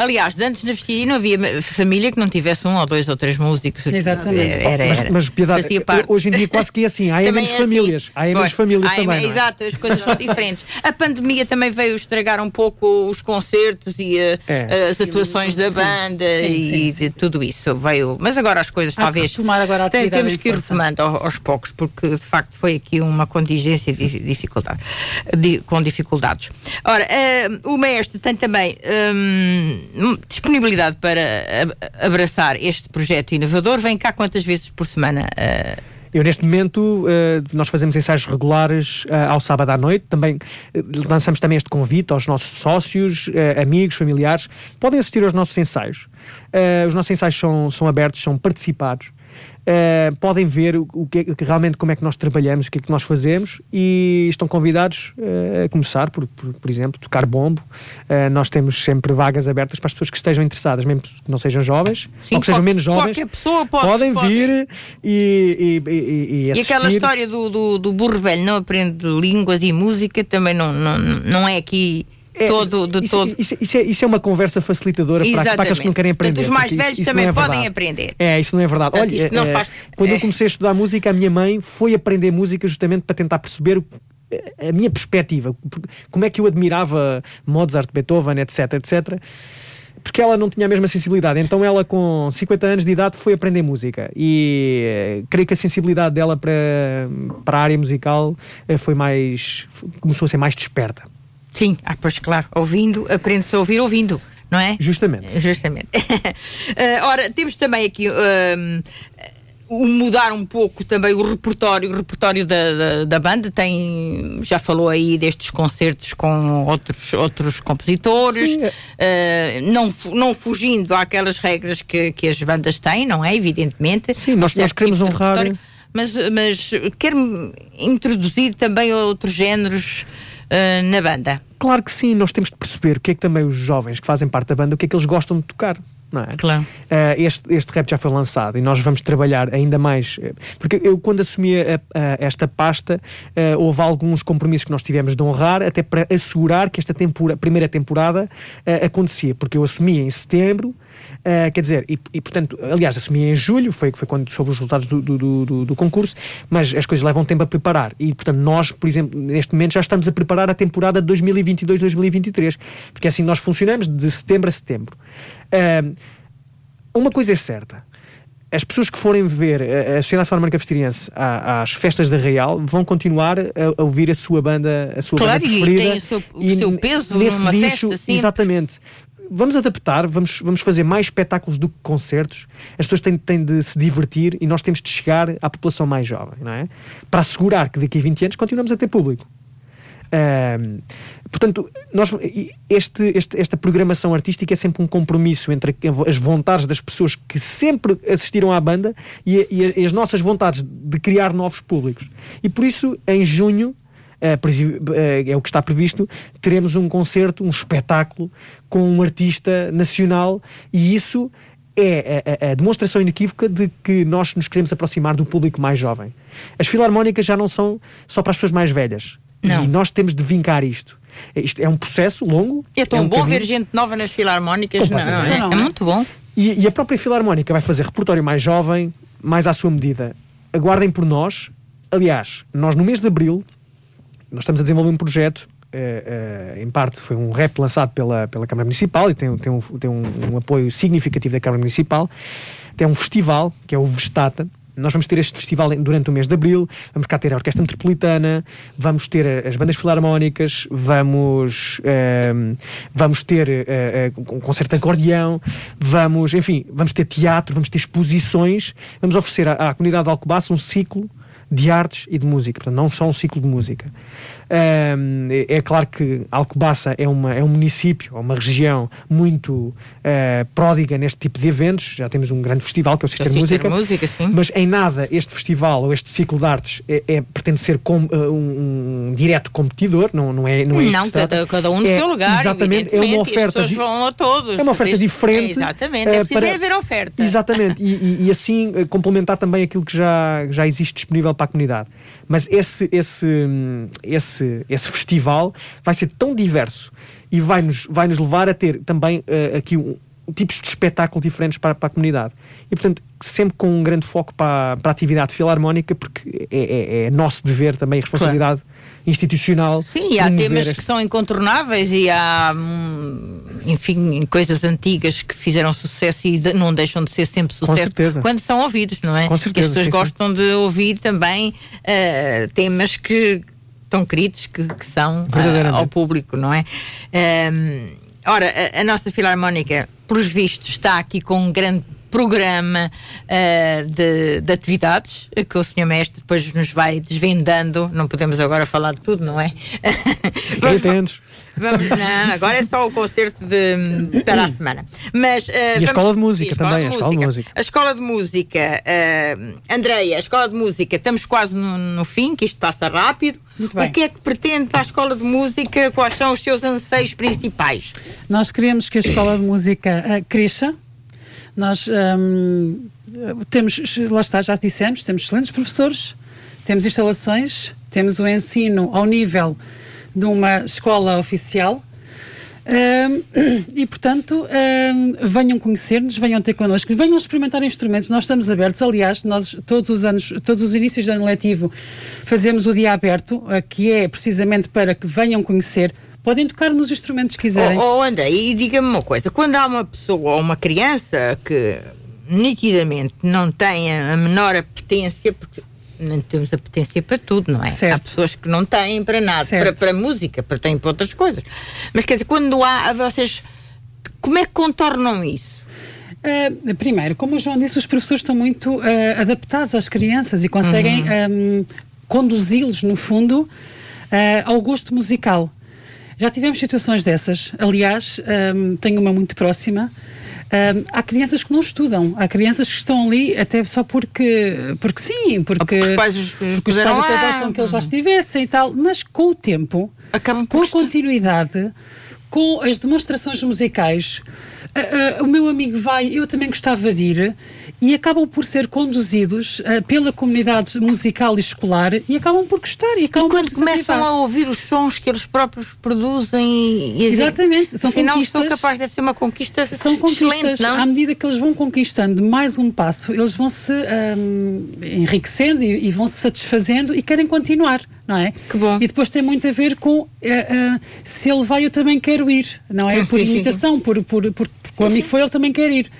Aliás, de antes na Vestia não havia família que não tivesse um ou dois ou três músicos. Exatamente. Era, Mas, era, mas piedade, fazia parte. hoje em dia quase que é assim, há Também menos é assim. famílias, há menos famílias há também. é? Exato, as coisas são diferentes. A pandemia também veio estragar um pouco os concertos e eh, É. as atuações da banda Sim, e sim, tudo isso. Veio, mas agora as coisas Há que talvez retomar agora a temos em que ir retomando ao- aos poucos, porque de facto foi aqui uma contingência de dificuldade, de- com dificuldades. Ora, eh, o mestre tem também hum, disponibilidade para ab- abraçar este projeto inovador. Vem cá quantas vezes por semana? eh, Eu, neste momento, eh, nós fazemos ensaios regulares eh, ao sábado à noite. Também eh, lançamos também este convite aos nossos sócios, eh, amigos, familiares. Podem assistir aos nossos ensaios. Eh, os nossos ensaios são, são abertos, são participados. Eh, podem ver o, que, é- realmente como é que nós trabalhamos, o que é que nós fazemos e estão convidados eh, a começar, por, por, por exemplo, tocar bombo. Eh, nós temos sempre vagas abertas para as pessoas que estejam interessadas, mesmo que não sejam jovens Sim, ou que sejam menos jovens. qualquer pessoa pode- podem pode. vir e, e, e, e E assistir. aquela história do, do, do burro velho não aprende línguas e música também não, não, não é aqui É, todo, de isso, todo. Isso, isso é, isso é uma conversa facilitadora para, para aqueles que não querem aprender. os mais velhos também é podem aprender. É, isso não é verdade. Portanto, Olha, não eh, faz- quando é. eu comecei a estudar música, a minha mãe foi aprender música justamente para tentar perceber o- a minha perspectiva, como é que eu admirava Mozart, Beethoven, etc, etc. Porque ela não tinha a mesma sensibilidade. Então ela, com 50 anos de idade, foi aprender música. E eh, creio que a sensibilidade dela para, para a área musical eh, foi mais. começou a ser mais desperta. Sim, ah, pois claro, ouvindo, aprende-se a ouvir ouvindo, não é? Justamente. Justamente. Eh, ora, temos também aqui hum, o mudar um pouco também o repertório, o repertório da, da, da banda tem, já falou aí destes concertos com outros, outros compositores, eh, não, não fugindo àquelas regras que, que as bandas têm, não é? Evidentemente. Sim, nós- Um nós queremos tipo honrar- repertório, Mas, mas quero introduzir também outros géneros eh, na banda. Claro que sim, nós temos de perceber o que é que também os jovens que fazem parte da banda, o que é que eles gostam de tocar. Não é? Claro. Eh, este, este rap já foi lançado e nós vamos trabalhar ainda mais. eh, Porque eu, quando assumi a- a- esta pasta, eh, houve alguns compromissos que nós tivemos de honrar, até para assegurar que esta tempora- primeira temporada acontecia. Porque eu assumi em setembro, eh, quer dizer, e, e, portanto, aliás, assumi em julho, foi, foi quando soube os resultados do, do, do- do- concurso, mas as coisas levam tempo a preparar. E, portanto, nós, por exemplo, neste momento já estamos a preparar a temporada de 2022-2023, porque é assim nós funcionamos de setembro a setembro. Ahm, uma coisa é certa. As pessoas que forem ver a a Sociedade Filarmónica Vesteriense à- às festas da Real vão continuar a, a ouvir a sua banda, a sua Claro, banda e preferida. tem o seu- o E seu peso nesse numa nicho, festa, sempre. Exatamente. Vamos adaptar, vamos, vamos fazer mais espetáculos do que concertos. As pessoas têm, têm de se divertir e nós temos de chegar à população mais jovem, não é? Para assegurar que daqui a 20 anos continuamos a ter público. Ahm, portanto, nós, este, este- esta programação artística é sempre um compromisso entre as vontades das pessoas que sempre assistiram à banda e, e- as nossas vontades de criar novos públicos. E por isso, em junho, é o que está previsto, teremos um concerto, um espetáculo com um artista nacional e isso é a, a- a demonstração inequívoca de que nós nos queremos aproximar do público mais jovem. As filarmónicas já não são só para as pessoas mais velhas. Não. E nós temos de vincar isto. Isto é um processo longo. É tão um bom caminho. ver gente nova nas filarmónicas, não, é? Não, é não é? muito bom. E, e a própria Filarmónica vai fazer repertório mais jovem, mais à sua medida. Aguardem por nós. Aliás, nós no mês de abril, nós estamos a desenvolver um projeto, eh, eh, em parte foi um rap lançado pela, pela Câmara Municipal e tem, tem, um, tem um, um apoio significativo da Câmara Municipal. Tem um festival, que é o Vestata, nós vamos ter este festival durante o mês de Abril, vamos cá ter a Orquestra Metropolitana, vamos ter as bandas filarmónicas, vamos, vamos ter um concerto de acordeão, vamos, enfim, vamos ter teatro, vamos ter exposições, vamos oferecer à, à comunidade de Alcobaça um ciclo de artes e de música, portanto, não só um ciclo de música. Um, é, é, claro que Alcobaça é, uma, é um município, é uma região muito uh, pródiga neste tipo de eventos. Já temos um grande festival que é o Cister Música. Música mas em nada este festival ou este ciclo de artes é, é pretende ser com, uh, um, um, direto competidor, não, não é Não, é não cada, cada, um no é, seu lugar. Exatamente, é uma oferta. Di... vão a todos. É uma oferta desde, diferente. exatamente, é preciso para... haver oferta. Exatamente, e, e, e assim complementar também aquilo que já, já existe disponível para a comunidade. Mas esse, esse, esse, esse festival vai ser tão diverso e vai nos, vai nos levar a ter também uh, aqui um, tipos de espetáculo diferentes para, para a comunidade. E, portanto, sempre com um grande foco para, para a atividade filarmónica, porque é, é, é nosso dever também, responsabilidade claro. Institucional. Sim, há temas este... que são incontornáveis e há, hum, enfim, coisas antigas que fizeram sucesso e de, não deixam de ser sempre sucesso quando são ouvidos, não é? Com certeza. as pessoas sim, gostam sim. de ouvir também uh, temas que tão queridos que, que são uh, ao público, não é? Um, ora, a, a nossa filarmónica, pelos vistos, está aqui com um grande programa uh, de, de, atividades que o Sr. Mestre depois nos vai desvendando. Não podemos agora falar de tudo, não é? Vamos, vamos, não, agora é só o concerto de, para a semana. Mas, uh, e a Escola de Música também, a Escola de Música. A Escola de Música, uh, Andreia, a Escola de Música, estamos quase no, no fim, que isto passa rápido. O que é que pretende para a Escola de Música? Quais são os seus anseios principais? Nós queremos que a Escola de Música uh, cresça nós um, temos, lá está, já dissemos, temos excelentes professores, temos instalações, temos o ensino ao nível de uma escola oficial. Um, e portanto um, venham conhecer-nos, venham ter connosco, venham experimentar instrumentos. Nós estamos abertos, aliás, nós todos os anos, todos os inícios de ano letivo, fazemos o dia aberto, que é precisamente para que venham conhecer podem tocar nos instrumentos que quiserem. Oh, oh André, e diga-me uma coisa: quando há uma pessoa ou uma criança que nitidamente não tem a menor apetência, porque não temos apetência para tudo, não é? Certo. Há pessoas que não têm para nada, para, para música, para têm para outras coisas. Mas quer dizer, quando há, vocês, como é que contornam isso? Uh, primeiro, como o João disse, os professores estão muito uh, adaptados às crianças e conseguem uhum. um, conduzi-los, no fundo, uh, ao gosto musical. Já tivemos situações dessas. Aliás, um, tenho uma muito próxima. Um, há crianças que não estudam, há crianças que estão ali até só porque, porque sim, porque, porque os pais, porque os pais até gostam que eles já estivessem e tal, mas com o tempo, Acabam com a continuidade, com as demonstrações musicais, uh, uh, o meu amigo vai, eu também gostava de ir, e acabam por ser conduzidos uh, pela comunidade musical e escolar e acabam por gostar. E, acabam e quando começam a ouvir os sons que eles próprios produzem e Exatamente, são afinal, conquistas. são capazes, deve ser uma conquista São conquistas, não? à medida que eles vão conquistando mais um passo, eles vão se um, enriquecendo e, e vão se satisfazendo e querem continuar. Não é? Que bom. E depois tem muito a ver com uh, uh, se ele vai, eu também quero ir, não é? Por imitação, por, por, por, porque o amigo foi, ele também quer ir.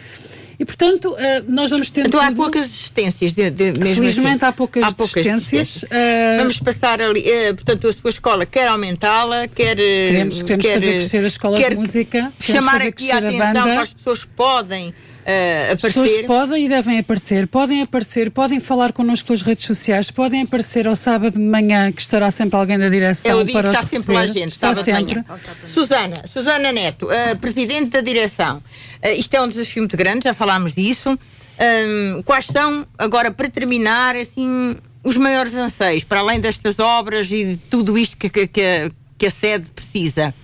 E, portanto, uh, nós vamos ter. Então há poucas existências, de, de, mesmo Felizmente assim. há poucas, há poucas existências. Uh, vamos passar ali. Uh, portanto, a sua escola quer aumentá-la, quer. Queremos, queremos quer, fazer crescer a escola de música. Chamar aqui a atenção que as pessoas podem uh, As pessoas podem e devem aparecer, podem aparecer, podem falar connosco pelas redes sociais, podem aparecer ao sábado de manhã, que estará sempre alguém da direção Eu digo para que está sempre lá gente, está sempre. Manhã. Susana, Susana Neto, uh, Presidente da Direção. Uh, isto é um desafio muito grande, já falámos disso. Um, quais são, agora para terminar, assim, os maiores anseios, para além destas obras e de tudo isto que, que, que, que a sede precisa?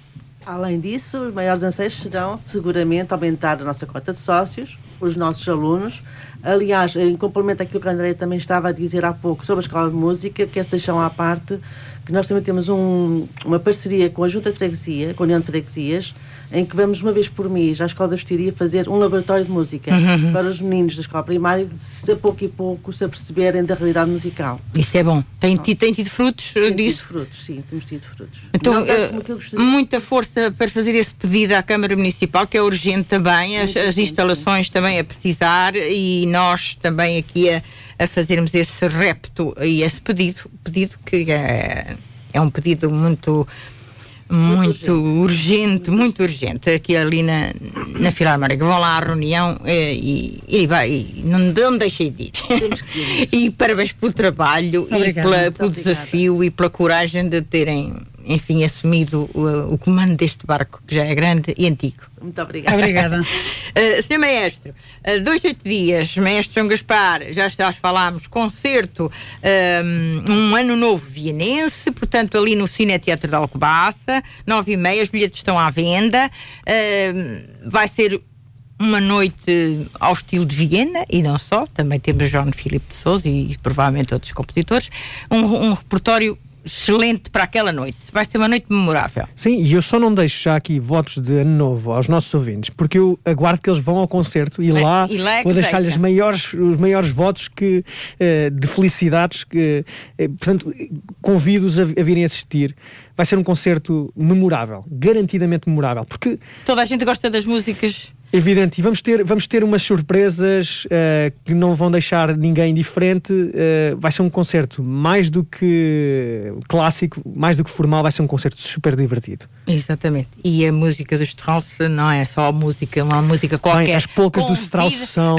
Além disso, os maiores anseios serão seguramente aumentar a nossa cota de sócios, os nossos alunos. Aliás, em complemento àquilo que a André também estava a dizer há pouco sobre a escola de música, que esta deixam à parte, que nós também temos um, uma parceria com a Junta de Freguesia, com a União de Freguesias, em que vamos uma vez por mês à Escola da Vestiria fazer um laboratório de música uhum. para os meninos da escola primária, se a pouco e pouco se aperceberem da realidade musical. Isso é bom. Tem, tido, tem tido frutos tem disso? Tido frutos, sim, temos tido frutos. Então, uh, muita força para fazer esse pedido à Câmara Municipal, que é urgente também, as, as instalações sim. também a precisar e nós também aqui a, a fazermos esse repto e esse pedido, pedido que é, é um pedido muito muito urgente. muito urgente, aqui ali na, na Filarmónica. Vão lá à reunião eh, e, e, vai, e não, não deixei de ir. e parabéns pelo trabalho Obrigada. e pela, pelo desafio e pela coragem de terem enfim, assumido o, o, comando deste barco, que já é grande e antigo. Muito obrigada. Obrigada. uh, Sr. Maestro, uh, dois, oito dias, Maestro São Gaspar, já estás falámos, concerto, um, um, ano novo vienense, portanto, ali no Cine Teatro da Alcobaça, nove e meia, os bilhetes estão à venda, uh, vai ser uma noite ao estilo de Viena e não só, também temos João Filipe de Souza e, e provavelmente outros compositores, um, um repertório excelente para aquela noite. Vai ser uma noite memorável. Sim, e eu só não deixo já aqui votos de ano novo aos nossos ouvintes, porque eu aguardo que eles vão ao concerto e lá, e lá é vou deixar-lhes os maiores, os maiores votos que, uh, de felicidades. Que, uh, portanto, convido-os a, a virem assistir vai ser um concerto memorável, garantidamente memorável, porque toda a gente gosta das músicas Evidente, e vamos ter, vamos ter umas surpresas uh, que não vão deixar ninguém diferente. Uh, vai ser um concerto mais do que clássico, mais do que formal, vai ser um concerto super divertido. Exatamente. E a música do Strauss não é só música, uma música qualquer. Bem, as poucas do Strauss são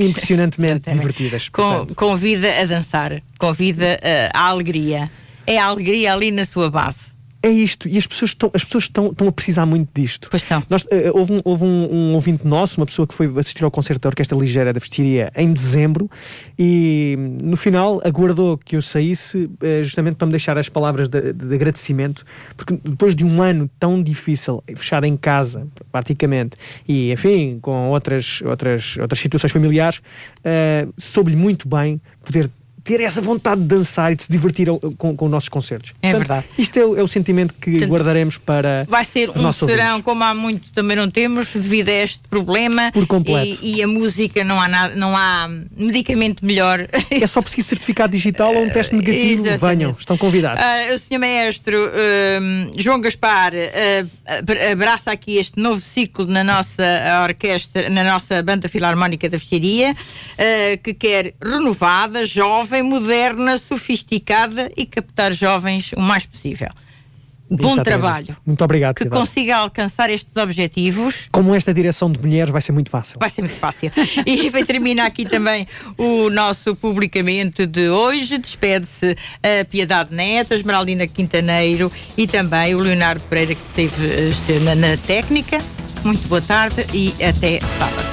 impressionantemente divertidas. Com, convida a dançar, convida uh, a alegria. É a alegria ali na sua base é isto, e as pessoas estão, as pessoas estão, estão a precisar muito disto. Pois estão. Nós, uh, houve, um, houve um, um, ouvinte nosso, uma pessoa que foi assistir ao concerto da Orquestra Ligeira da Vestiria em dezembro e no final aguardou que eu saísse uh, justamente para me deixar as palavras de, de, de, agradecimento, porque depois de um ano tão difícil, fechado em casa, praticamente, e enfim, com outras, outras, outras situações familiares, uh, soube-lhe muito bem poder ter essa vontade de dançar e de se divertir com, com os nossos concertos. É Portanto, verdade. Isto é, é, o sentimento que Portanto, guardaremos para. Vai ser um serão, como há muito também não temos, devido a este problema. Por completo. E, e, a música não há, nada, não há medicamento melhor. É só preciso certificado digital ou um teste negativo. Venham, estão convidados. Uh, o Sr. Maestro uh, João Gaspar uh, abraça aqui este novo ciclo na nossa orquestra, na nossa banda filarmónica da Fecharia, que quer renovada, jovem jovem, moderna, sofisticada e captar jovens o mais possível. Bom Exatamente. trabalho. Muito obrigado. Que consiga alcançar estes objetivos. Como esta direção de mulheres vai ser muito fácil. Vai ser muito fácil. e vai terminar aqui também o nosso publicamente de hoje. Despede-se a Piedade Neto, a Esmeraldina Quintaneiro e também o Leonardo Pereira que esteve, esteve na, na técnica. Muito boa tarde e até sábado.